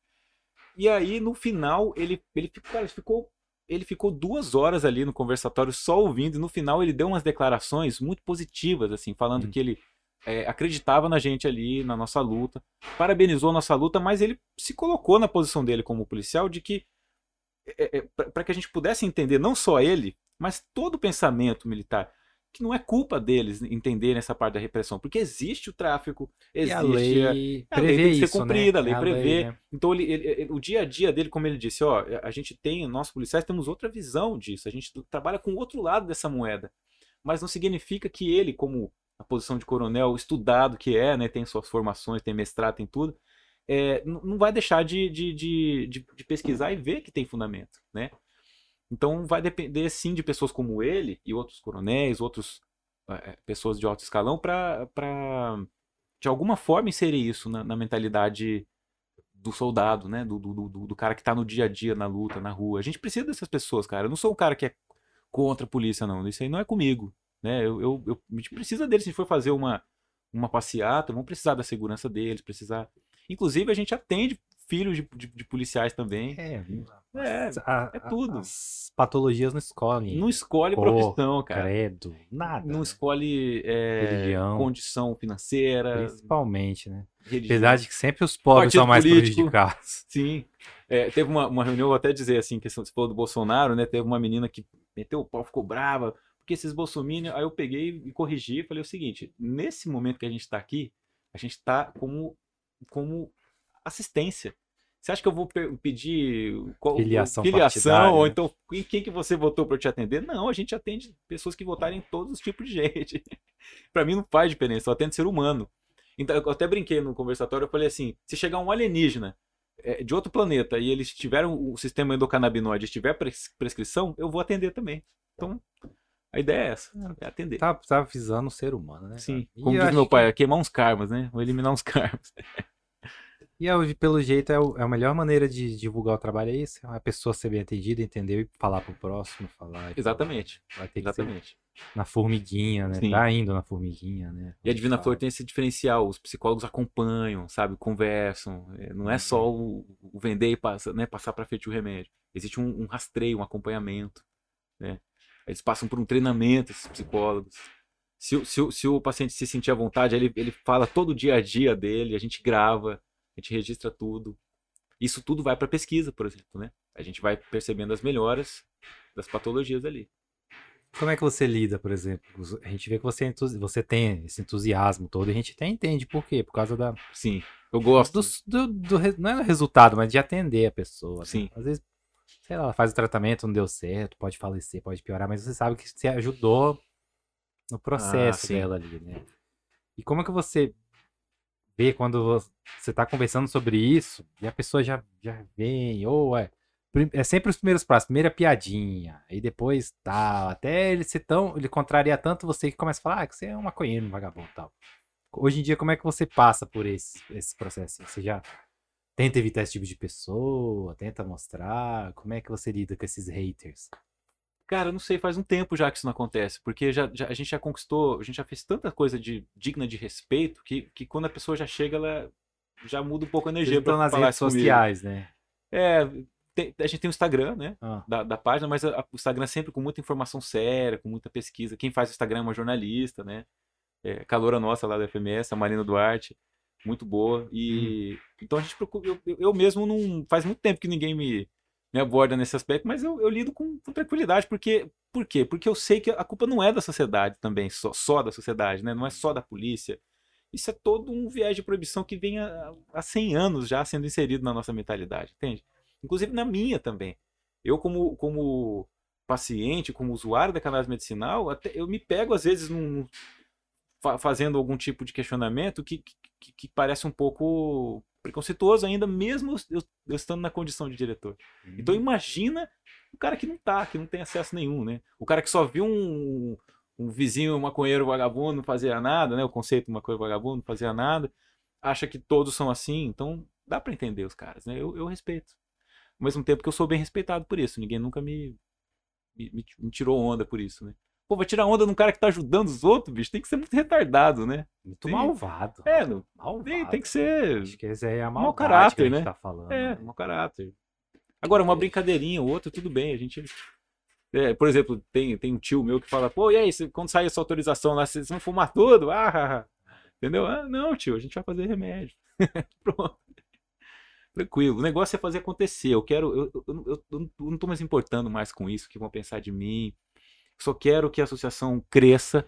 E aí, no final, ele, ele, ficou, cara, ele ficou ele ficou duas horas ali no conversatório só ouvindo, e no final ele deu umas declarações muito positivas, assim, falando Hum. que ele é, acreditava na gente ali, na nossa luta, parabenizou a nossa luta, mas ele se colocou na posição dele como policial de que, é, para que a gente pudesse entender, não só ele, mas todo o pensamento militar, que não é culpa deles entenderem essa parte da repressão, porque existe o tráfico, E existe a a- lei a lei prevê tem que ser isso, cumprida, né? a lei É prevê. né? então, ele, ele- ele- o dia a dia dele, como ele disse, ó, a gente tem, nós policiais temos outra visão disso, a gente trabalha com o outro lado dessa moeda. Mas não significa que ele, como a posição de coronel estudado que é, né, tem suas formações, tem mestrado, tem tudo, é, não vai deixar de, de, de, de- pesquisar e ver que tem fundamento, né? Então vai depender sim de pessoas como ele e outros coronéis, outros eh, pessoas de alto escalão para de alguma forma inserir isso na, na mentalidade do soldado, né? Do, do, do, do cara que tá no dia a dia, na luta, na rua. A gente precisa dessas pessoas, cara. Eu não sou um cara que é contra a polícia, não. Isso aí não é comigo. Né? Eu, eu, eu- a gente precisa deles. Se a gente for fazer uma, uma passeata, vamos precisar da segurança deles, precisar. Inclusive, a gente atende filhos de, de, de policiais também. É, É, a- é tudo. As patologias não escolhem. não escolhe Cor, profissão, cara. credo, nada. Não né? escolhe é, Religião. condição financeira, Principalmente, né? religião. Apesar de que sempre os pobres Partido são mais político. prejudicados. [laughs] Sim. É, teve uma, uma reunião, eu vou até dizer assim, que você falou do Bolsonaro, né? Teve uma menina que meteu o pau, ficou brava, porque esses bolsominions. Aí eu peguei e corrigi e falei o seguinte: nesse momento que a gente está aqui, a gente está como, como assistência. Você acha que eu vou pe- pedir qual, Filiação filiação ou então em quem que você votou para eu te atender? Não, a gente atende pessoas que votarem em todos os tipos de gente. [laughs] para mim não faz diferença, eu atendo ser humano. Então, eu até brinquei no conversatório, eu falei assim, se chegar um alienígena é, de outro planeta e eles tiveram o sistema endocannabinoide e tiver pres- prescrição, eu vou atender também. Então, a ideia é essa, é atender. Tá, tá visando o ser humano, né? Sim, cara? E como eu diz meu que- pai, é queimar uns karmas, né? Ou eliminar uns karmas. E é, pelo jeito, é, o- é a melhor maneira de divulgar o trabalho é isso. É a pessoa ser bem atendida, entender e falar pro próximo, falar. e Exatamente, falar. Vai ter que exatamente. ser na formiguinha, né? Sim. Tá indo na formiguinha, né? E a Divina Fala. Flor tem esse diferencial, os psicólogos acompanham, sabe, conversam. É, Não é só o, o vender e passa, né, passar para frente o remédio. Existe um, um rastreio, um acompanhamento. Né? Eles passam por um treinamento, esses psicólogos. Se, o- se, se o paciente se sentir à vontade, ele, ele fala todo o dia a dia dele, a gente grava, a gente registra tudo. Isso tudo vai para pesquisa, por exemplo, né? A gente vai percebendo as melhoras das patologias ali. Como é que você lida, por exemplo? A gente vê que você, é você tem esse entusiasmo todo, e a gente até entende por quê. Por causa da, Sim, eu gosto. do, do re- não é resultado, mas de atender a pessoa. né? Sim. Às vezes, sei lá, ela faz o tratamento, não deu certo, pode falecer, pode piorar, mas você sabe que você ajudou no processo Ah, dela ali, né? E como é que você vê quando vo- você tá conversando sobre isso e a pessoa já, já vem, ou é, é sempre os primeiros passos, primeira piadinha, aí depois tal, até ele ser tão, ele contraria tanto você que começa a falar ah, que você é um maconheiro, um vagabundo tal. Hoje em dia, como é que você passa por esse, esse processo? Você já tenta evitar esse tipo de pessoa, tenta mostrar, como é que você lida com esses haters? Cara, eu não sei, faz um tempo já que isso não acontece, porque já, já, a gente já conquistou, a gente já fez tanta coisa de digna de respeito que, que quando a pessoa já chega, ela já muda um pouco a energia para nas falar redes sociais, né? É, tem, a gente tem o Instagram, né? Ah. Da, da, página, mas a, o Instagram é sempre com muita informação séria, com muita pesquisa. Quem faz o Instagram é uma jornalista, né? É, calora nossa lá da FMS, a Marina Duarte, muito boa. E hum. então a gente procura. Eu, eu, mesmo não. Faz muito tempo que ninguém me, me aborda nesse aspecto, mas eu, eu lido com, com, tranquilidade, porque. Por quê? Porque eu sei que a culpa não é da sociedade também, só, só da sociedade, né? Não é só da polícia. Isso é todo um viés de proibição que vem há, há 100 anos já sendo inserido na nossa mentalidade, entende? inclusive na minha também. Eu, como, como paciente, como usuário da cannabis medicinal, até eu me pego às vezes num, fazendo algum tipo de questionamento que, que, que, parece um pouco preconceituoso ainda, mesmo eu, eu estando na condição de diretor. Uhum. Então imagina o cara que não tá, que não tem acesso nenhum, né? O cara que só viu um, um vizinho maconheiro vagabundo não fazia nada, né? O conceito maconheiro vagabundo não fazia nada, acha que todos são assim, então dá para entender os caras, né? Eu, eu respeito ao mesmo tempo que eu sou bem respeitado por isso. Ninguém nunca me, me, me tirou onda por isso, né? Pô, vai tirar onda num cara que tá ajudando os outros, bicho. Tem que ser muito retardado, né? Muito tem... malvado. É, no... malvado. Tem, tem, que ser. Acho que esse é a mau caráter, né? Tá falando. É, mau caráter. Agora, uma brincadeirinha ou outra, tudo bem. A gente. É, por exemplo, tem, tem um tio meu que fala, pô, e aí, quando sair essa autorização lá, vocês vão fumar tudo? [laughs] Ah, entendeu? Ah, não, tio, a gente vai fazer remédio. [laughs] Pronto. Tranquilo. O negócio é fazer acontecer. Eu quero. Eu, eu, eu, eu não estou mais importando mais com isso, que vão pensar de mim. Só quero que a associação cresça,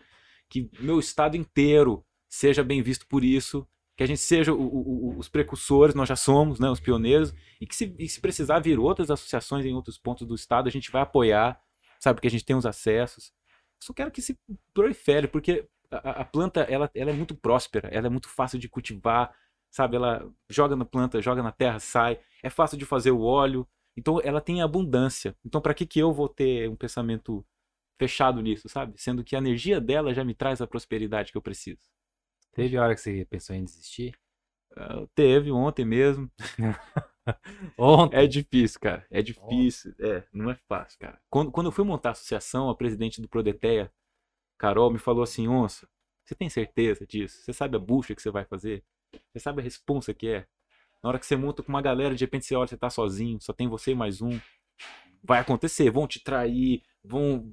que meu estado inteiro seja bem visto por isso, que a gente seja o, o, os precursores, nós já somos, né, os pioneiros, e que se, e se, precisar vir outras associações em outros pontos do estado, a gente vai apoiar, sabe, porque a gente tem os acessos. Só quero que se prolifere, porque a, a planta ela, ela é muito próspera, ela é muito fácil de cultivar, sabe? Ela joga na planta, joga na terra, sai. É fácil de fazer o óleo. Então ela tem abundância. Então para que que eu vou ter um pensamento fechado nisso, sabe? Sendo que a energia dela já me traz a prosperidade que eu preciso. Teve hora que você pensou em desistir? Uh, teve, ontem mesmo. [laughs] ontem? É difícil, cara. É difícil. Ontem. É, não é fácil, cara. Quando, quando eu fui montar a associação, a presidente do Prodeteia, Carol, me falou assim: Onça, você tem certeza disso? Você sabe a bucha que você vai fazer? Você sabe a responsa que é? Na hora que você monta com uma galera, de repente você olha, você tá sozinho, só tem você e mais um. Vai acontecer, vão te trair, vão.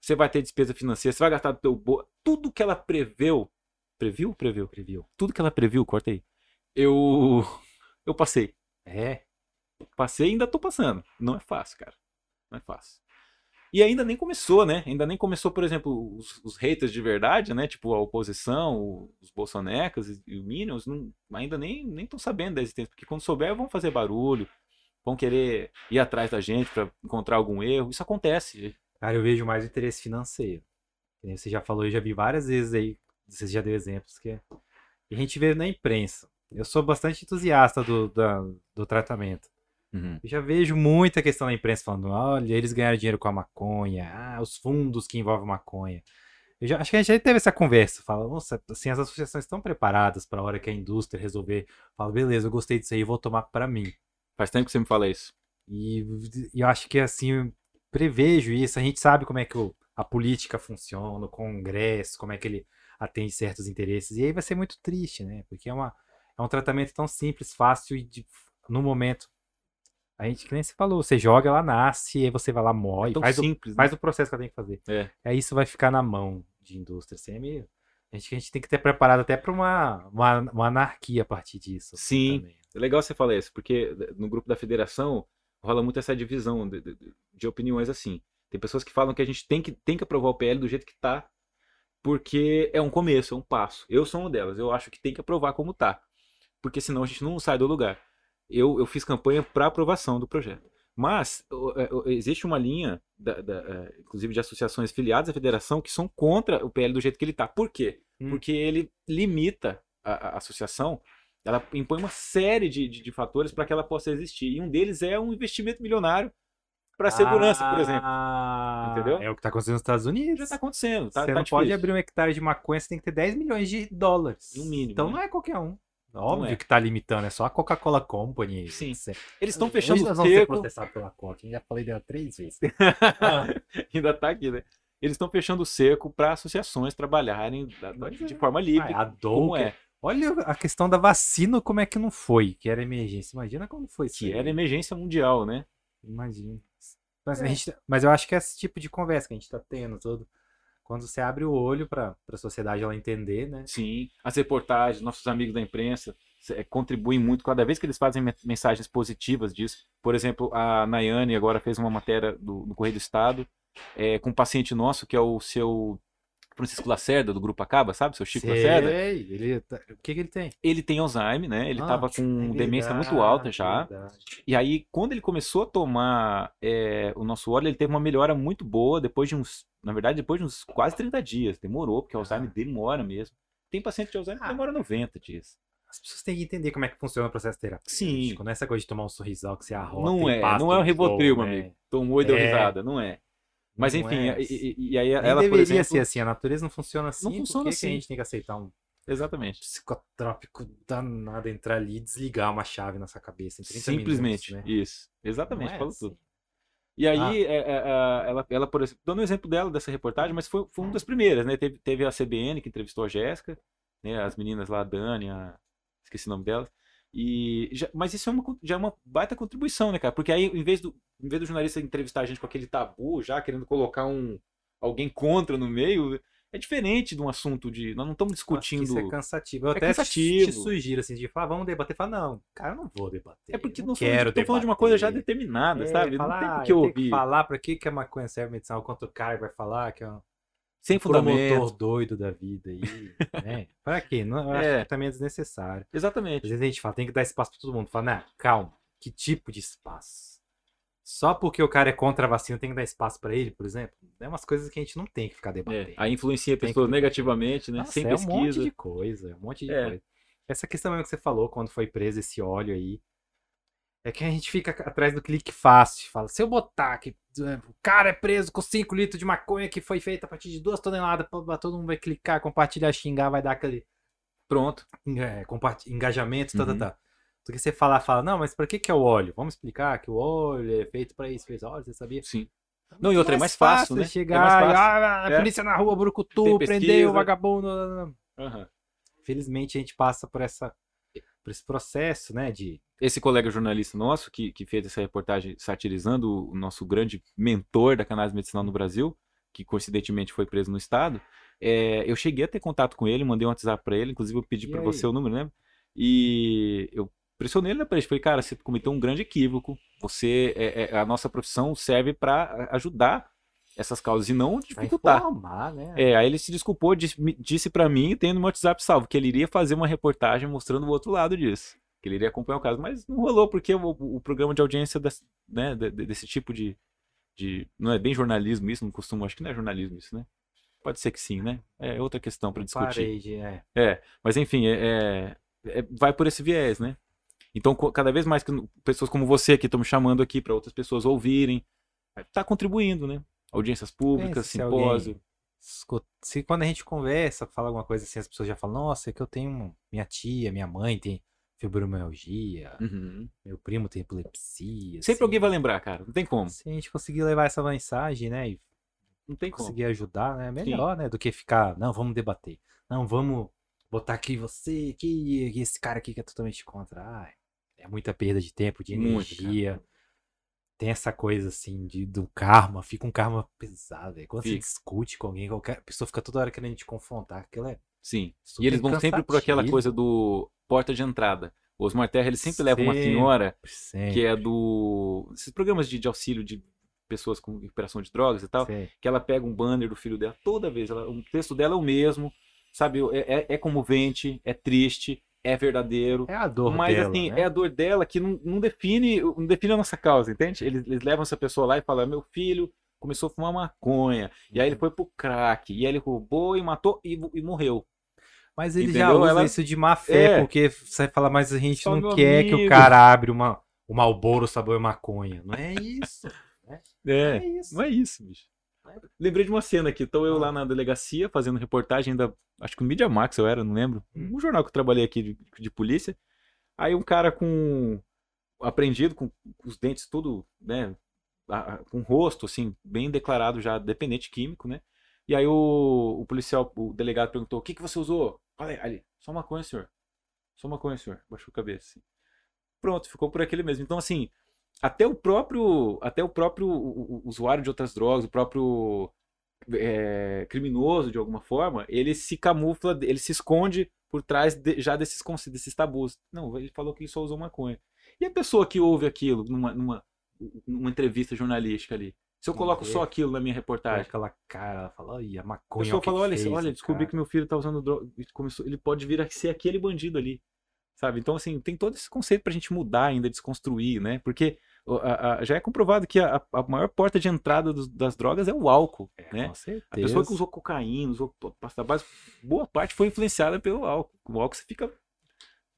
Você vai ter despesa financeira, você vai gastar do teu bolso. Tudo que ela preveu. Previu? Previu? Previu. Tudo que ela previu, corta aí. Eu. Eu passei. É. Passei e ainda tô passando. Não é fácil, cara. Não é fácil. E ainda nem começou, né? Ainda nem começou, por exemplo, os, os haters de verdade, né? Tipo a oposição, os bolsonecas e, e os minions, não, ainda nem estão sabendo da existência. Porque quando souber, vão fazer barulho, vão querer ir atrás da gente para encontrar algum erro. Isso acontece. Cara, eu vejo mais interesse financeiro. Você já falou, eu já vi várias vezes aí, você já deu exemplos que a gente vê na imprensa. Eu sou bastante entusiasta do, do, do tratamento. Uhum. Eu já vejo muita questão na imprensa falando: olha, eles ganharam dinheiro com a maconha, ah, os fundos que envolvem maconha. Eu já, acho que a gente já teve essa conversa. Fala, nossa, assim, as associações estão preparadas para a hora que a indústria resolver. Fala, beleza, eu gostei disso aí, vou tomar para mim. Faz tempo que você me fala isso. E, e, eu acho que assim, prevejo isso. A gente sabe como é que o, a política funciona, o Congresso, como é que ele atende certos interesses. E aí vai ser muito triste, né? Porque é, uma, é um tratamento tão simples, fácil e de, no momento a gente, que nem você falou, você joga, ela nasce, aí você vai lá, morre, é faz, simples, o, né? faz o processo que ela tem que fazer. É. Aí isso vai ficar na mão de indústria. Assim, é meio... a, gente, a gente tem que ter preparado até para uma, uma, uma, anarquia a partir disso. Sim, também. é legal você falar isso, porque no grupo da federação rola muito essa divisão de, de, de, opiniões assim. Tem pessoas que falam que a gente tem que, tem que aprovar o PL do jeito que tá, porque é um começo, é um passo. Eu sou uma delas, eu acho que tem que aprovar como tá, porque senão a gente não sai do lugar eu, eu fiz campanha para aprovação do projeto. Mas é, existe uma linha, da, da, é, inclusive de associações filiadas à federação, que são contra o PL do jeito que ele está. Por quê? Hum. Porque ele limita a, a associação Ela impõe uma série de, de, de fatores para que ela possa existir. E um deles é um investimento milionário para segurança, ah, por exemplo. Entendeu? É o que está acontecendo nos Estados Unidos. Já está acontecendo. Tá, você tá não difícil. pode abrir um hectare de maconha, você tem que ter 10 milhões de dólares. No mínimo, Então né? não é qualquer um. Óbvio é. que tá limitando, é só a Coca-Cola Company. Sim. Cê- Eles estão Hoje fechando nós o ser cerco. processados pela Coca, eu já falei dela três vezes. [laughs] Ainda tá aqui, né? Eles estão fechando o cerco para associações trabalharem da- da- Pois é. de forma livre. Ah, a como Docker. é? Olha a questão da vacina, como é que não foi, que era emergência. Imagina como foi isso. Que aí. era emergência mundial, né? Imagina. Mas, a É. gente- mas eu acho que é esse tipo de conversa que a gente tá tendo todo. Quando você abre o olho pra, pra sociedade ela entender, né? Sim. As reportagens, nossos amigos da imprensa eh, contribuem muito cada vez que eles fazem me- mensagens positivas disso. Por exemplo, a Nayane agora fez uma matéria do, no Correio do Estado eh, com um paciente nosso que é o seu Francisco Lacerda, do Grupo Acaba, sabe? Seu Chico Lacerda. Sei, ele tá- O que, que ele tem? Ele tem Alzheimer, né? Ele Ah, estava com é demência muito verdade, alta já. verdade. E aí, quando ele começou a tomar é, o nosso óleo, ele teve uma melhora muito boa depois de uns, na verdade, depois de uns quase 30 dias. Demorou, porque o Alzheimer demora mesmo. Tem paciente de Alzheimer que Ah. demora 90 dias. As pessoas têm que entender como é que funciona o processo terapêutico. Sim. Não é essa coisa de tomar um sorrisal que você arrota Não é, não é o Rivotril, meu né? amigo. Tomou e deu É. risada, não é. Mas Não enfim, é. e, e- e aí Nem ela, deveria exemplo... ser assim, a natureza não funciona assim. funciona por que que a assim. gente tem que aceitar um Exatamente. psicotrópico danado entrar ali e desligar uma chave na sua cabeça em 30 Simplesmente, minutos, né? isso. Exatamente, Não é falou assim. tudo. E aí, Ah. é, é, ela, ela, por exemplo, dando o exemplo dela, dessa reportagem, mas foi, foi uma das primeiras, né? Teve, teve a CBN que entrevistou a Jéssica, né? As meninas lá, a Dani, a... esqueci o nome delas. E já- mas isso é uma, já é uma baita contribuição, né, cara? Porque aí, em vez, do, em vez do jornalista entrevistar a gente com aquele tabu, já querendo colocar um alguém contra no meio, é diferente de um assunto de. Nós não estamos discutindo. Isso é cansativo. Eu É até te- te cansativo. sugiro assim, de falar, vamos debater. Fala, não, cara, eu não vou debater. É porque não não quero estamos falando de uma coisa já determinada, É, sabe? falar, não tem ah, por que eu ouvir. falar pra que, que a maconha serve medicinal, quanto o cara vai falar, que é um Sem promotor fundamento. doido da vida aí, né? [laughs] Pra quê? Não, eu É. acho que também é desnecessário. Às Exatamente. vezes a gente fala, tem que dar espaço pra todo mundo. Fala, não, calma, que tipo de espaço? Só porque o cara é contra a vacina tem que dar espaço pra ele, por exemplo? É umas coisas que a gente não tem que ficar É, debatendo. aí influencia Tem pessoas que- negativamente, né? Nossa, Sem é pesquisa. um monte de coisa, um monte de É. coisa. Essa questão mesmo que você falou, quando foi preso esse óleo aí, é que a gente fica atrás do clique fácil. Fala, se eu botar que o cara é preso com 5 litros de maconha que foi feita a partir de 2 toneladas, todo mundo vai clicar, compartilhar, xingar, vai dar aquele Pronto. é, engajamento, tá, tá, Uhum. tá. Do que você falar, fala, não, mas pra que que é o óleo? Vamos explicar que o óleo é feito pra isso, fez óleo, você sabia? Sim. Não, e outra, é mais fácil, né? Chegar, é mais fácil. ah, a É. polícia na rua, Brucutu, prendeu o vagabundo. Aham. Felizmente a gente passa por essa por esse processo, né, de Esse colega jornalista nosso, que, que fez essa reportagem satirizando o nosso grande mentor da cannabis medicinal no Brasil, que coincidentemente foi preso no estado, é, eu cheguei a ter contato com ele, mandei um WhatsApp pra ele, inclusive eu pedi pra aí? você o número, né? E eu pressionei ele na parede, falei, cara, você cometeu um grande equívoco, você, é, é, a nossa profissão serve pra ajudar essas causas e não dificultar. informar, né? É, aí ele se desculpou, disse, disse para mim, tendo meu WhatsApp salvo, que ele iria fazer uma reportagem mostrando o outro lado disso. Que ele iria acompanhar o caso, mas não rolou, porque o, o programa de audiência das- né, de- de- desse tipo de, de. Não é bem jornalismo isso, não costumo, acho que não é jornalismo isso, né? Pode ser que sim, né? É outra questão para discutir. Parei de, é. É, mas enfim, é, é- é- vai por esse viés, né? Então, cada vez mais que pessoas como você aqui estão me chamando aqui para outras pessoas ouvirem, tá contribuindo, né? Audiências públicas, se simpósio. Escuta, Se quando a gente conversa, fala alguma coisa assim, as pessoas já falam, nossa, é que eu tenho minha tia, minha mãe tem fibromialgia, Uhum. meu primo tem epilepsia. Sempre assim. alguém vai lembrar, cara. Não tem como. Se a gente conseguir levar essa mensagem, né, e Não tem como. conseguir ajudar, né, é melhor, né, do que ficar, não, vamos debater. Não, vamos botar aqui você, aqui, e esse cara aqui que é totalmente contra. Ai, é muita perda de tempo, de energia. Tem essa coisa assim de, do karma, fica um karma pesado. velho. Quando você Fica. discute com alguém, qualquer pessoa fica toda hora querendo te confrontar. Aquilo é Sim. E eles vão sempre por aquela coisa do porta de entrada. O Osmar Terra, ele sempre leva uma Sempre, senhora sempre, que é do. Esses programas de, de auxílio de pessoas com recuperação de drogas e tal. sempre. Que ela pega um banner do filho dela toda vez. Ela, o texto dela é o mesmo. Sabe? É, é, é comovente, é triste, é verdadeiro. É a dor Mas dela, assim, né? é a dor dela que não, não define não define a nossa causa, entende? Eles, eles levam essa pessoa lá e falam: meu filho começou a fumar maconha, e aí ele Uhum. foi pro crack, e aí ele roubou e matou e, e morreu. Mas ele já Entendeu? usa Ela- isso de má fé, É. porque você fala, mas a gente Só não quer que o amigo. cara abre uma, o Malboro sabor maconha. Não é isso. É, É isso. não é isso, bicho. Lembrei de uma cena aqui. Tô eu lá na delegacia fazendo reportagem ainda, acho que no Media Max eu era, não lembro. Um jornal que eu trabalhei aqui de, de polícia. Aí um cara com apreendido, com, com os dentes tudo, né, com o rosto, assim, bem declarado já, dependente químico, né? E aí o, o policial, o delegado perguntou, o que que você usou? Falei, ali, só maconha, senhor. Só maconha, senhor. Baixou a cabeça, assim. Pronto, ficou por aquele mesmo. Então, assim, até o próprio, até o próprio usuário de outras drogas, o próprio é, criminoso, de alguma forma, ele se camufla, ele se esconde por trás de- já desses, desses tabus. Não, ele falou que ele só usou maconha. E a pessoa que ouve aquilo numa, numa, numa entrevista jornalística ali? Se eu coloco só aquilo na minha reportagem, aquela cara, ela fala, "Ih, a a maconha. pessoa fala, olha, fez, olha, descobri cara." que meu filho tá usando droga. Começou, ele pode vir a ser aquele bandido ali. Sabe? Então, assim, tem todo esse conceito pra gente mudar ainda, desconstruir, né? Porque a- a- já é comprovado que a, a maior porta de entrada dos- das drogas é o álcool, É, né? A pessoa que usou cocaína, usou pasta base, boa parte foi influenciada pelo álcool. O álcool você fica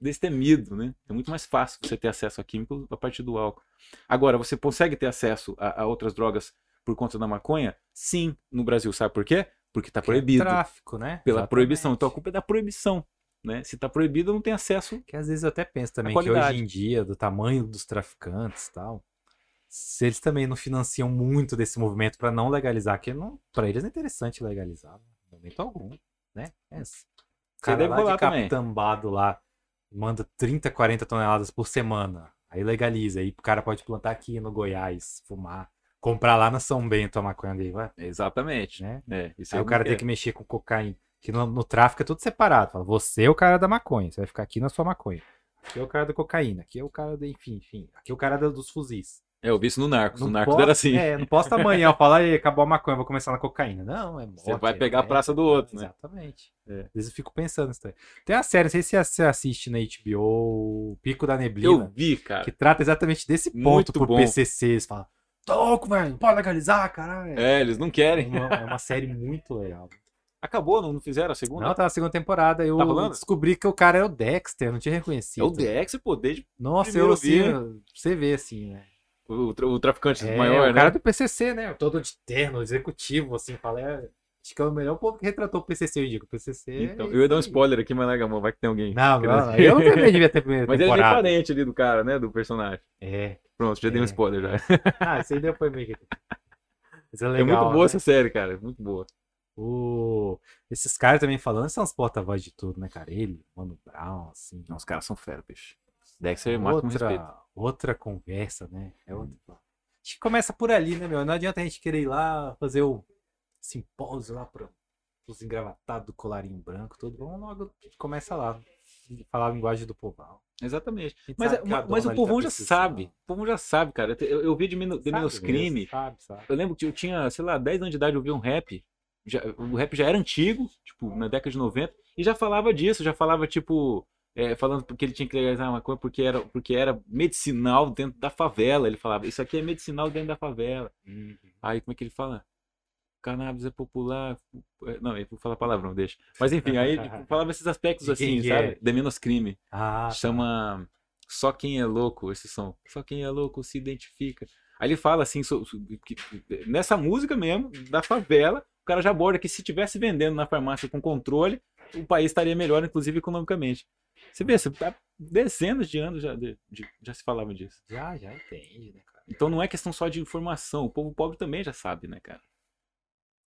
destemido, né? É muito mais fácil você ter acesso a químicos a partir do álcool. Agora, você consegue ter acesso a, a outras drogas por conta da maconha? Sim, no Brasil. Sabe por quê? Porque tá Que é proibido. Tráfico, né? Pela Exatamente. proibição. Então a culpa é da proibição. Né? Se tá proibido, não tem acesso. Que às vezes eu até penso também que hoje em dia, do tamanho dos traficantes e tal, se eles também não financiam muito desse movimento pra não legalizar, que não, para eles é interessante legalizar, né? em momento algum, né? É cara deve lá de também. capitambado lá manda 30, 40 toneladas por semana, aí legaliza, aí o cara pode plantar aqui no Goiás, fumar, comprar lá na São Bento a maconha dele, vai, Exatamente. né? É, Aí eu o cara tem quero. que mexer com cocaína. Que no, no tráfico é tudo separado. Fala, você é o cara da maconha, você vai ficar aqui na sua maconha. Aqui é o cara da cocaína, aqui é o cara da, enfim, enfim. Aqui é o cara da- dos fuzis. É, eu vi isso no Narcos. No Não Narcos posso- era assim. É, não posso amanhã [laughs] falar, aí, acabou a maconha, vou começar na cocaína. Não, é morte. Você vai é pegar a guerra. praça do outro, né? Exatamente. É. Às vezes eu fico pensando nisso. Tem a série, não sei se você assiste na HBO, Pico da Eu Neblina, vi, cara. que trata exatamente desse ponto Muito por bom. PCCs. Fala, tô louco, velho, não pode legalizar, caralho. É, eles não É querem. uma, é uma série muito legal. Acabou, não, não fizeram a segunda? Não, tá na segunda temporada. Eu Tá descobri que o cara é o Dexter, não tinha é reconhecido. o Dex, pô, desde Nossa, primeiro eu eu vi. assim, você vê assim, né? o, tra- o traficante É, maior, o cara né? do PCC, né? Todo de terno, executivo, assim, fala. é- acho que é o melhor povo que retratou o PCC, eu digo. O PCC. Então, é eu ia dar um isso spoiler aqui, mas mão, vai que tem alguém. Não, não, assistir. eu também devia ter primeira [laughs] Mas ele é parente ali do cara, né? Do personagem. É. Pronto, já dei um É. spoiler já. Ah, isso aí deu foi meio que. Mas é é legal. muito boa né? essa série, cara. Muito boa. O- Esses caras também falando são os porta-voz de tudo, né, cara? Ele, Mano Brown, assim. Não, os caras são fera, bicho. Dexter mata com respeito. outra, conversa, né? É outra... Acho que começa por ali, né, meu? Não adianta a gente querer ir lá fazer o simpósio lá para os engravatados do colarinho branco, tudo. Vamos logo, começa lá. Falar a linguagem do povão. Exatamente. A gente Mas, a mas o povão tá já sabe. O povão já sabe, cara. Eu, eu vi de, menos, de Sabe menos mesmo, crime. Sabe, sabe. Eu lembro que eu tinha, sei lá, 10 anos de idade, eu vi um rap. Já- o rap já era antigo, tipo, na década de 90, e já falava disso, já falava, tipo, é, falando porque ele tinha que legalizar a maconha porque era, porque era medicinal dentro da favela. Ele falava, isso aqui é medicinal dentro da favela. Uhum. Aí, como é que ele fala? Cannabis é popular. é, Não, eu vou falar palavrão, deixa. Mas enfim, aí ele [laughs] falava esses aspectos assim, que sabe? é? De menos crime. Ah, tá. Chama Só Quem é Louco, esse som. Só quem é louco se identifica. Aí ele fala assim, so- so- que- nessa música mesmo, da favela, o cara já aborda que se tivesse vendendo na farmácia com controle, o país estaria melhor, inclusive economicamente. Você vê, você, há dezenas de anos já, de- de- já se falava disso. Já, já entende, né, cara? Então não é questão só de informação, o povo pobre também já sabe, né, cara?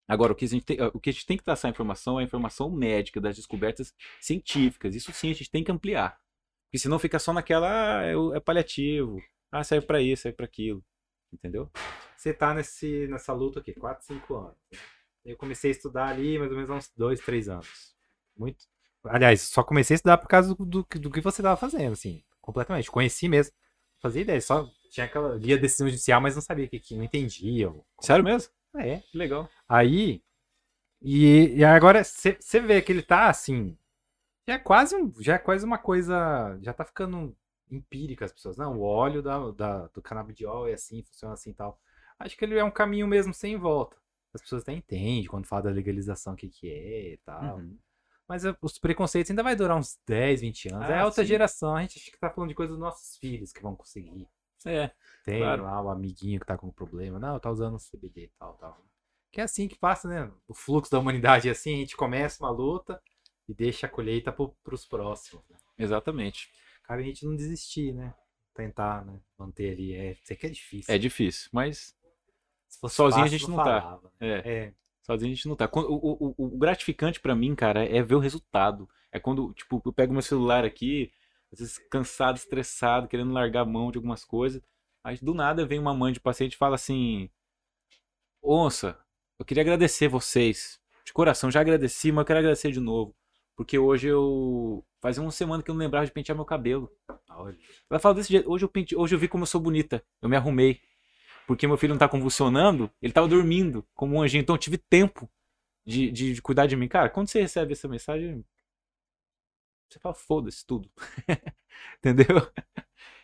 Agora, o que a gente tem, o que, a gente tem que traçar a informação é a informação médica, das descobertas científicas. Isso sim a gente tem que ampliar. Porque senão fica só naquela, ah, é, é paliativo, ah, serve pra isso, serve pra aquilo. Entendeu? Você tá nesse, nessa luta aqui, 4, 5 anos. né? Eu comecei a estudar ali mais ou menos há uns 2, 3 anos. Muito. Aliás, só comecei a estudar por causa do, do, que- do que você tava fazendo, assim, completamente. Conheci mesmo. Fazia ideia, só tinha aquela. Lia decisão judicial, mas não sabia o que, que não entendia. ou- Sério mesmo? É. Que legal. Aí. E, e agora você vê que ele tá assim. Já é quase um, já é quase uma coisa. Já tá ficando empírica as pessoas. Não, o óleo da, da- do canabidiol é assim, funciona assim e tal. Acho que ele é um caminho mesmo sem volta. As pessoas até entendem quando fala da legalização o que, que é e tal. Uhum. Mas uh, os preconceitos ainda vai durar uns 10, 20 anos. é Ah, outra sim. geração. A gente acha que tá falando de coisas dos nossos filhos que vão conseguir. É, Tem Claro. lá o amiguinho que tá com problema. Não, tá usando CBD e tal, tal. Que é assim que passa, né? O fluxo da humanidade é assim, a gente começa uma luta e deixa a colheita pro, pros próximos. Né? exatamente. Cabe a gente não desistir, né? Tentar, né? Manter ali. É, sei que é difícil. É difícil, mas sozinho a gente não tá. falava, né? é, É, sozinho a gente não tá. O, o- o- gratificante pra mim, cara, é ver o resultado. É quando, tipo, eu pego meu celular aqui, às vezes cansado, estressado, querendo largar a mão de algumas coisas. Aí do nada vem uma mãe de paciente e fala assim: Onça, eu queria agradecer vocês. De coração, já agradeci, mas eu quero agradecer de novo. Porque hoje eu. Fazia uma semana que eu não lembrava de pentear meu cabelo. Ela fala desse jeito, hoje eu, pente... hoje eu vi como eu sou bonita. Eu me arrumei. Porque meu filho não tá convulsionando, ele tava dormindo como um anjinho. Então eu tive tempo de, de, de cuidar de mim. Cara, quando você recebe essa mensagem, você fala, foda-se tudo. [laughs] Entendeu?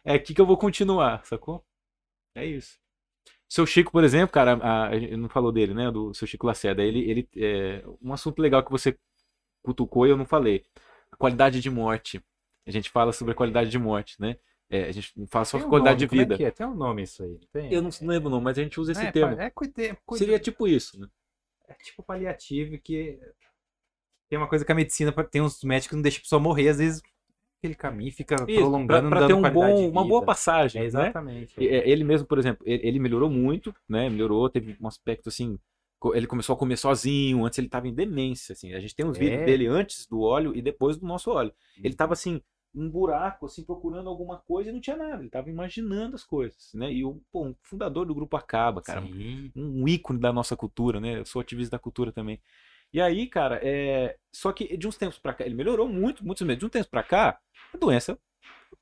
É aqui que eu vou continuar, sacou? É isso. Seu Chico, por exemplo, cara, a, a não falou dele, né? Do seu Chico Lacerda. Ele, ele, é, um assunto legal que você cutucou e eu não falei. A qualidade de morte. A gente fala sobre a qualidade de morte, né? É, a gente não fala só um qualidade nome, de como é vida. que é? Tem um nome isso aí. não Tem? Eu não lembro não, mas a gente usa esse é, termo. É, cuide- cuide- Seria tipo isso, né? é tipo paliativo que tem uma coisa que a medicina tem uns médicos que não deixam a pessoa morrer, às vezes aquele caminho fica Isso, prolongando, pra não ter dando um qualidade bom, uma boa vida. passagem, É, né? exatamente. E- é, Ele mesmo, por exemplo, ele, ele melhorou muito, né? Melhorou, teve um aspecto assim. Ele começou a comer sozinho, antes ele estava em demência, assim. A gente tem uns É. vídeos dele antes do óleo e depois do nosso óleo. Ele tava assim, um buraco, assim, procurando alguma coisa e não tinha nada. Ele tava imaginando as coisas, né? E o pô, um fundador do grupo Acaba, cara. Sim. um ícone da nossa cultura, né? Eu sou ativista da cultura também. E aí, cara, é... só que de uns tempos pra cá, ele melhorou muito, muitos meses. De uns tempos pra cá, a doença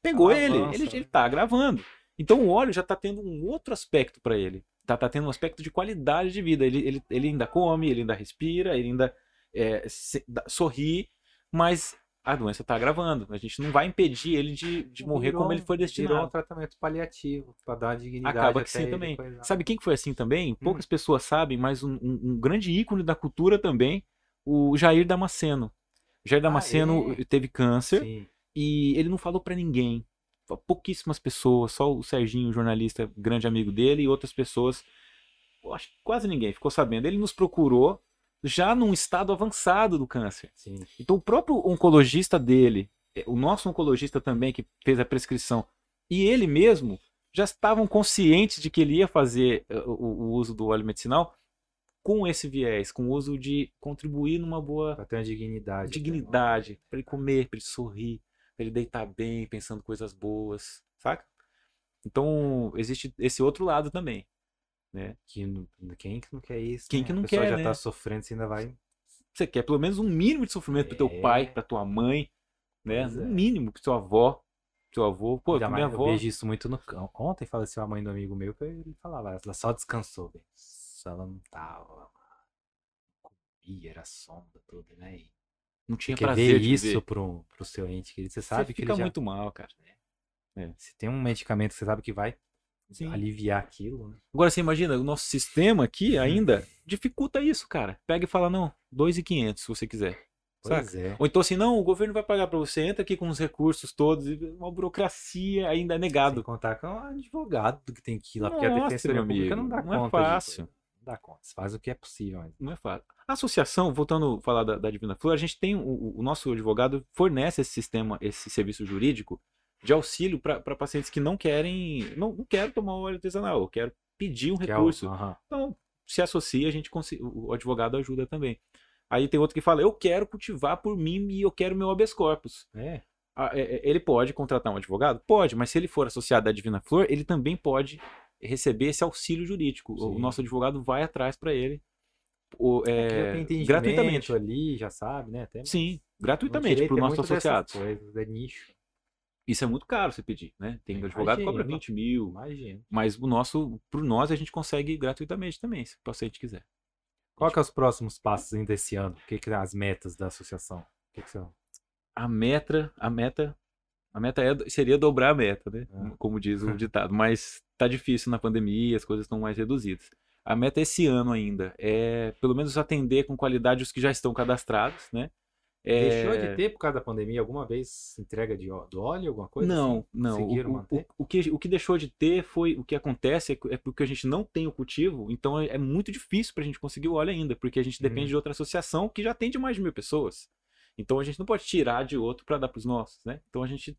pegou Avança, ele, ele, ele tá gravando. Então o óleo já tá tendo um outro aspecto pra ele. Tá, tá tendo um aspecto de qualidade de vida. Ele, ele, ele ainda come, ele ainda respira, ele ainda é, se- sorri, mas a doença tá gravando. A gente não vai impedir ele de, de morrer Virou- como ele foi Virou um destinado. tratamento paliativo, pra dar dignidade Acaba que sim também. Sabe quem que foi assim também? Hum. Poucas pessoas sabem, mas um, um- grande ícone da cultura também, o Jair Damasceno. Jair Damasceno é? teve câncer Sim. e ele não falou pra ninguém. Pouquíssimas pessoas, só o Serginho, jornalista, grande amigo dele, e outras pessoas, acho que quase ninguém ficou sabendo. Ele nos procurou já num estado avançado do câncer. Sim. Então o próprio oncologista dele, eh, o nosso oncologista também que fez a prescrição, e ele mesmo já estavam conscientes de que ele ia fazer eh, o, o uso do óleo medicinal com esse viés, com o uso de contribuir numa boa Pra ter uma dignidade. dignidade, para ele comer, para ele sorrir, para ele deitar bem, pensando coisas boas, saca? Então existe esse outro lado também. Que não- quem que não quer isso? Quem né? que não quer, já né? tá sofrendo, você ainda vai. Você quer pelo menos um mínimo de sofrimento pro teu É. pai, pra tua mãe, né? É. Um mínimo pro teu avó, teu avô. Pô, Ainda minha avó. Eu vejo isso muito no. Ontem faleceu a mãe do amigo meu que ele falava, ela só descansou, velho. Só Ela não tava. Comia, era sonda, tudo, né? E Não tinha Você quer prazer ver isso ver. pro, pro seu ente querido, você Você sabe que fica ele já. muito mal, cara. Se tem um medicamento que você sabe que vai Sim. aliviar aquilo, né? Agora você imagina, o nosso sistema aqui ainda dificulta isso, cara. Pega e fala, não, 2.500 se você quiser. É. Ou então assim, não, o governo vai pagar pra você, entra aqui com os recursos todos, e uma burocracia ainda é Sem negado. contar com o advogado que tem que ir lá, porque a Nossa, defensoria meu pública não dá não é conta. de fácil. coisa. Não dá conta. Faz o que é possível. Mas... Não é fácil. A associação, voltando a falar da, da Divina Flor, a gente tem, o, o nosso advogado fornece esse sistema, esse serviço jurídico de auxílio para pacientes que não querem, não, não quero tomar o óleo artesanal, eu quero pedir um é o- recurso. Então, se associa, a gente o advogado ajuda também. Aí tem outro que fala, eu quero cultivar por mim e eu quero meu habeas corpus. É. É, é, Ele pode contratar um advogado? Pode, mas se ele for associado à Divina Flor, ele também pode receber esse auxílio jurídico. O Sim. nosso advogado vai atrás para ele o- é, gratuitamente. ali, já sabe, né? Até, Sim, gratuitamente para dessas associados. Coisas, é nicho. Isso é muito caro você pedir, né? Tem Imagina. advogado que cobra 20 mil, Imagina. mas o nosso, por nós, a gente consegue gratuitamente também, se o paciente quiser. Qual que é os próximos passos ainda esse ano? O que, que é as metas da associação? O que, que são? A meta, a meta, a meta é, seria dobrar a meta, né? Ah. Como diz o [laughs] ditado, mas tá difícil na pandemia, as coisas estão mais reduzidas. A meta esse ano ainda é, pelo menos, atender com qualidade os que já estão cadastrados, né? É, Deixou de ter por causa da pandemia alguma vez entrega de, do óleo, alguma coisa? Não, assim? não. O, o- o- que, o que deixou de ter foi. O que acontece é, é porque a gente não tem o cultivo, então é, é muito difícil pra gente conseguir o óleo ainda, porque a gente depende Hum. de outra associação que já tem de mais de mil pessoas. Então a gente não pode tirar de outro pra dar pros nossos, né? Então a gente.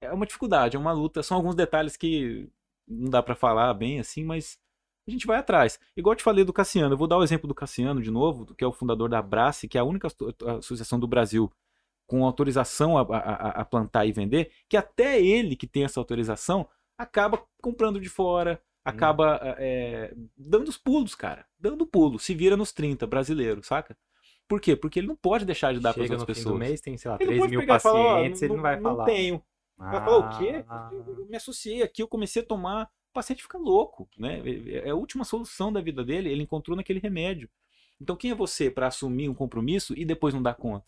É uma dificuldade, é uma luta. São alguns detalhes que não dá pra falar bem assim, mas a gente vai atrás. Igual eu te falei do Cassiano, eu vou dar o exemplo do Cassiano de novo, que é o fundador da Abrace, que é a única asso- associação do Brasil com autorização a, a- a plantar e vender, que até ele que tem essa autorização acaba comprando de fora, acaba é, dando os pulos, cara. Dando pulo. Se vira nos 30, brasileiro, saca? Por quê? Porque ele não pode deixar de dar para as Chega no outras fim pessoas. do mês, tem, sei lá, ele não 3 pode mil e falar, ó, pacientes, ele não vai falar. Não tenho. Vai falar o quê? Ah, Eu me associei aqui, eu comecei a tomar. O paciente fica louco, né? É a última solução da vida dele, ele encontrou naquele remédio. Então quem é você para assumir um compromisso e depois não dar conta?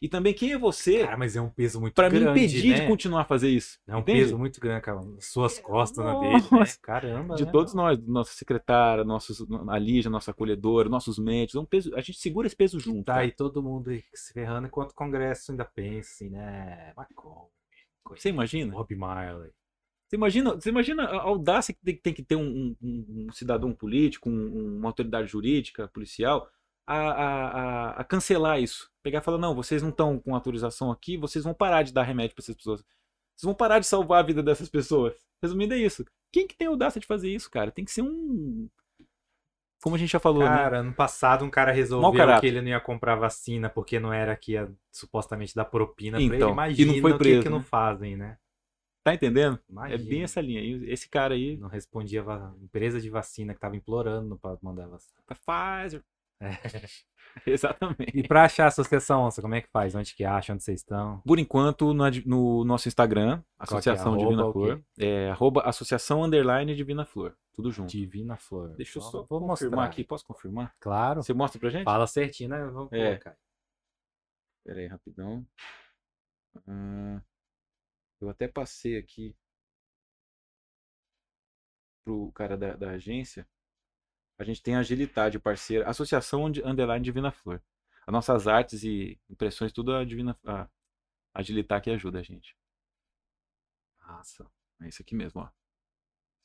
E também quem é você Cara, mas é um peso muito para me grande, impedir né? de continuar a fazer isso? É um entende? peso muito grande, cara. Suas costas na dele, né? Nossa. Caramba, de né? todos nós, nossa secretária, nossos, a Lígia, nossa acolhedora, nossos médicos, é um peso, a gente segura esse peso junto. Tá aí todo mundo se ferrando enquanto o Congresso ainda pensa né? Macron, Você imagina? Bob Marley. Você imagina, você imagina a audácia que tem, tem que ter um, um- um- cidadão político, um- uma autoridade jurídica, policial, a, a- a- cancelar isso. Pegar e falar, não, vocês não estão com autorização aqui, vocês vão parar de dar remédio para essas pessoas. Vocês vão parar de salvar a vida dessas pessoas. Resumindo, é isso. Quem que tem audácia de fazer isso, cara? Tem que ser um. Como a gente já falou, né? Cara, ano passado um cara resolveu que ele não ia comprar vacina porque não era que ia supostamente dar propina pra ele. Então, e não Imagina foi o preso, que, que não né? fazem, né? Tá entendendo? Imagina. É bem essa linha. E Esse cara aí. Não respondia a empresa de vacina que tava implorando pra mandar vacina. Pfizer. É. [laughs] Exatamente. E pra achar a associação, Onça, como é que faz? Onde que acha? Onde vocês estão? Por enquanto, no, no nosso Instagram, é? Associação Arroba Divina? Flor, é arroba Associação Underline Divina Flor. Tudo junto. Divina Flor. Deixa eu só vou confirmar mostrar aqui. Posso confirmar? Claro. Você mostra pra gente? Fala certinho, né? Vamos É. colocar. Pera aí, rapidão. Ah, eu até passei aqui pro cara da, da agência. A gente tem a Agilidade, parceira. Associação Under- Underline Divina Flor. As nossas artes e impressões, tudo a Divina a Agilitar que ajuda a gente. Nossa. É isso aqui mesmo, ó.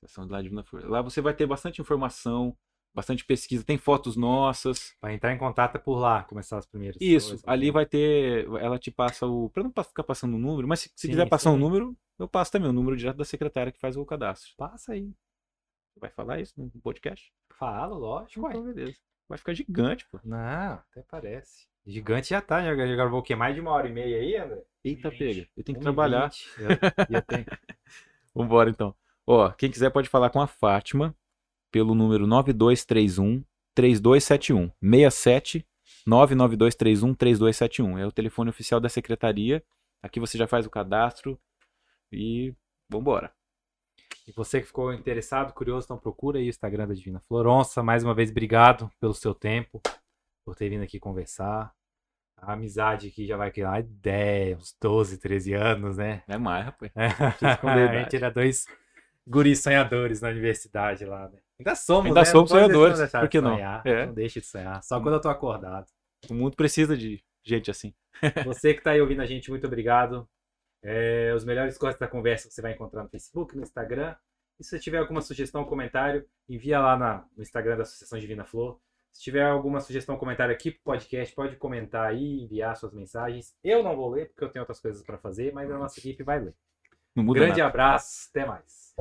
Associação Underline Divina Flor. Lá você vai ter bastante informação, bastante pesquisa. Tem fotos nossas. Pra entrar em contato é por lá, começar as primeiras Isso, coisas, ali né? vai ter. Ela te passa o. Pra não ficar passando o número, mas se, se Sim, quiser passar um sim. número, eu passo também o número direto da secretária que faz o cadastro. Passa aí. Vai falar isso no podcast? Fala, lógico, ué. Então, beleza. Vai ficar gigante, pô. Não, até parece. Gigante já tá, já, já gravou o quê? Mais de uma hora e meia aí, André? Eita, pega. Eu tenho que 1h20. trabalhar. Já, já tem. Vambora então. Ó, quem quiser pode falar com a Fátima pelo número 9231 3271 67 99231 3271. É o telefone oficial da secretaria. Aqui você já faz o cadastro e vambora. E você que ficou interessado, curioso, então procura aí o Instagram da Divina Floronça. Mais uma vez, obrigado pelo seu tempo, por ter vindo aqui conversar. A amizade aqui já vai criar 10, uns 12, 13 anos, né? É mais, rapaz. É. [laughs] a gente era dois guris sonhadores na universidade lá, né? Ainda somos, Ainda né? somos deixar- sonhadores, por de que não? sonhar, É. Não deixe de sonhar. Só quando eu tô acordado. O mundo precisa de gente assim. [laughs] Você que está aí ouvindo a gente, muito obrigado. É, os melhores cortes da conversa você vai encontrar no Facebook, no Instagram. E se você tiver alguma sugestão ou comentário, envia lá na- no Instagram da Associação Divina Flor. Se tiver alguma sugestão ou comentário aqui pro podcast, pode comentar aí, enviar suas mensagens. Eu não vou ler, porque eu tenho outras coisas para fazer, mas a nossa equipe vai ler. Não Grande nada. abraço, até mais.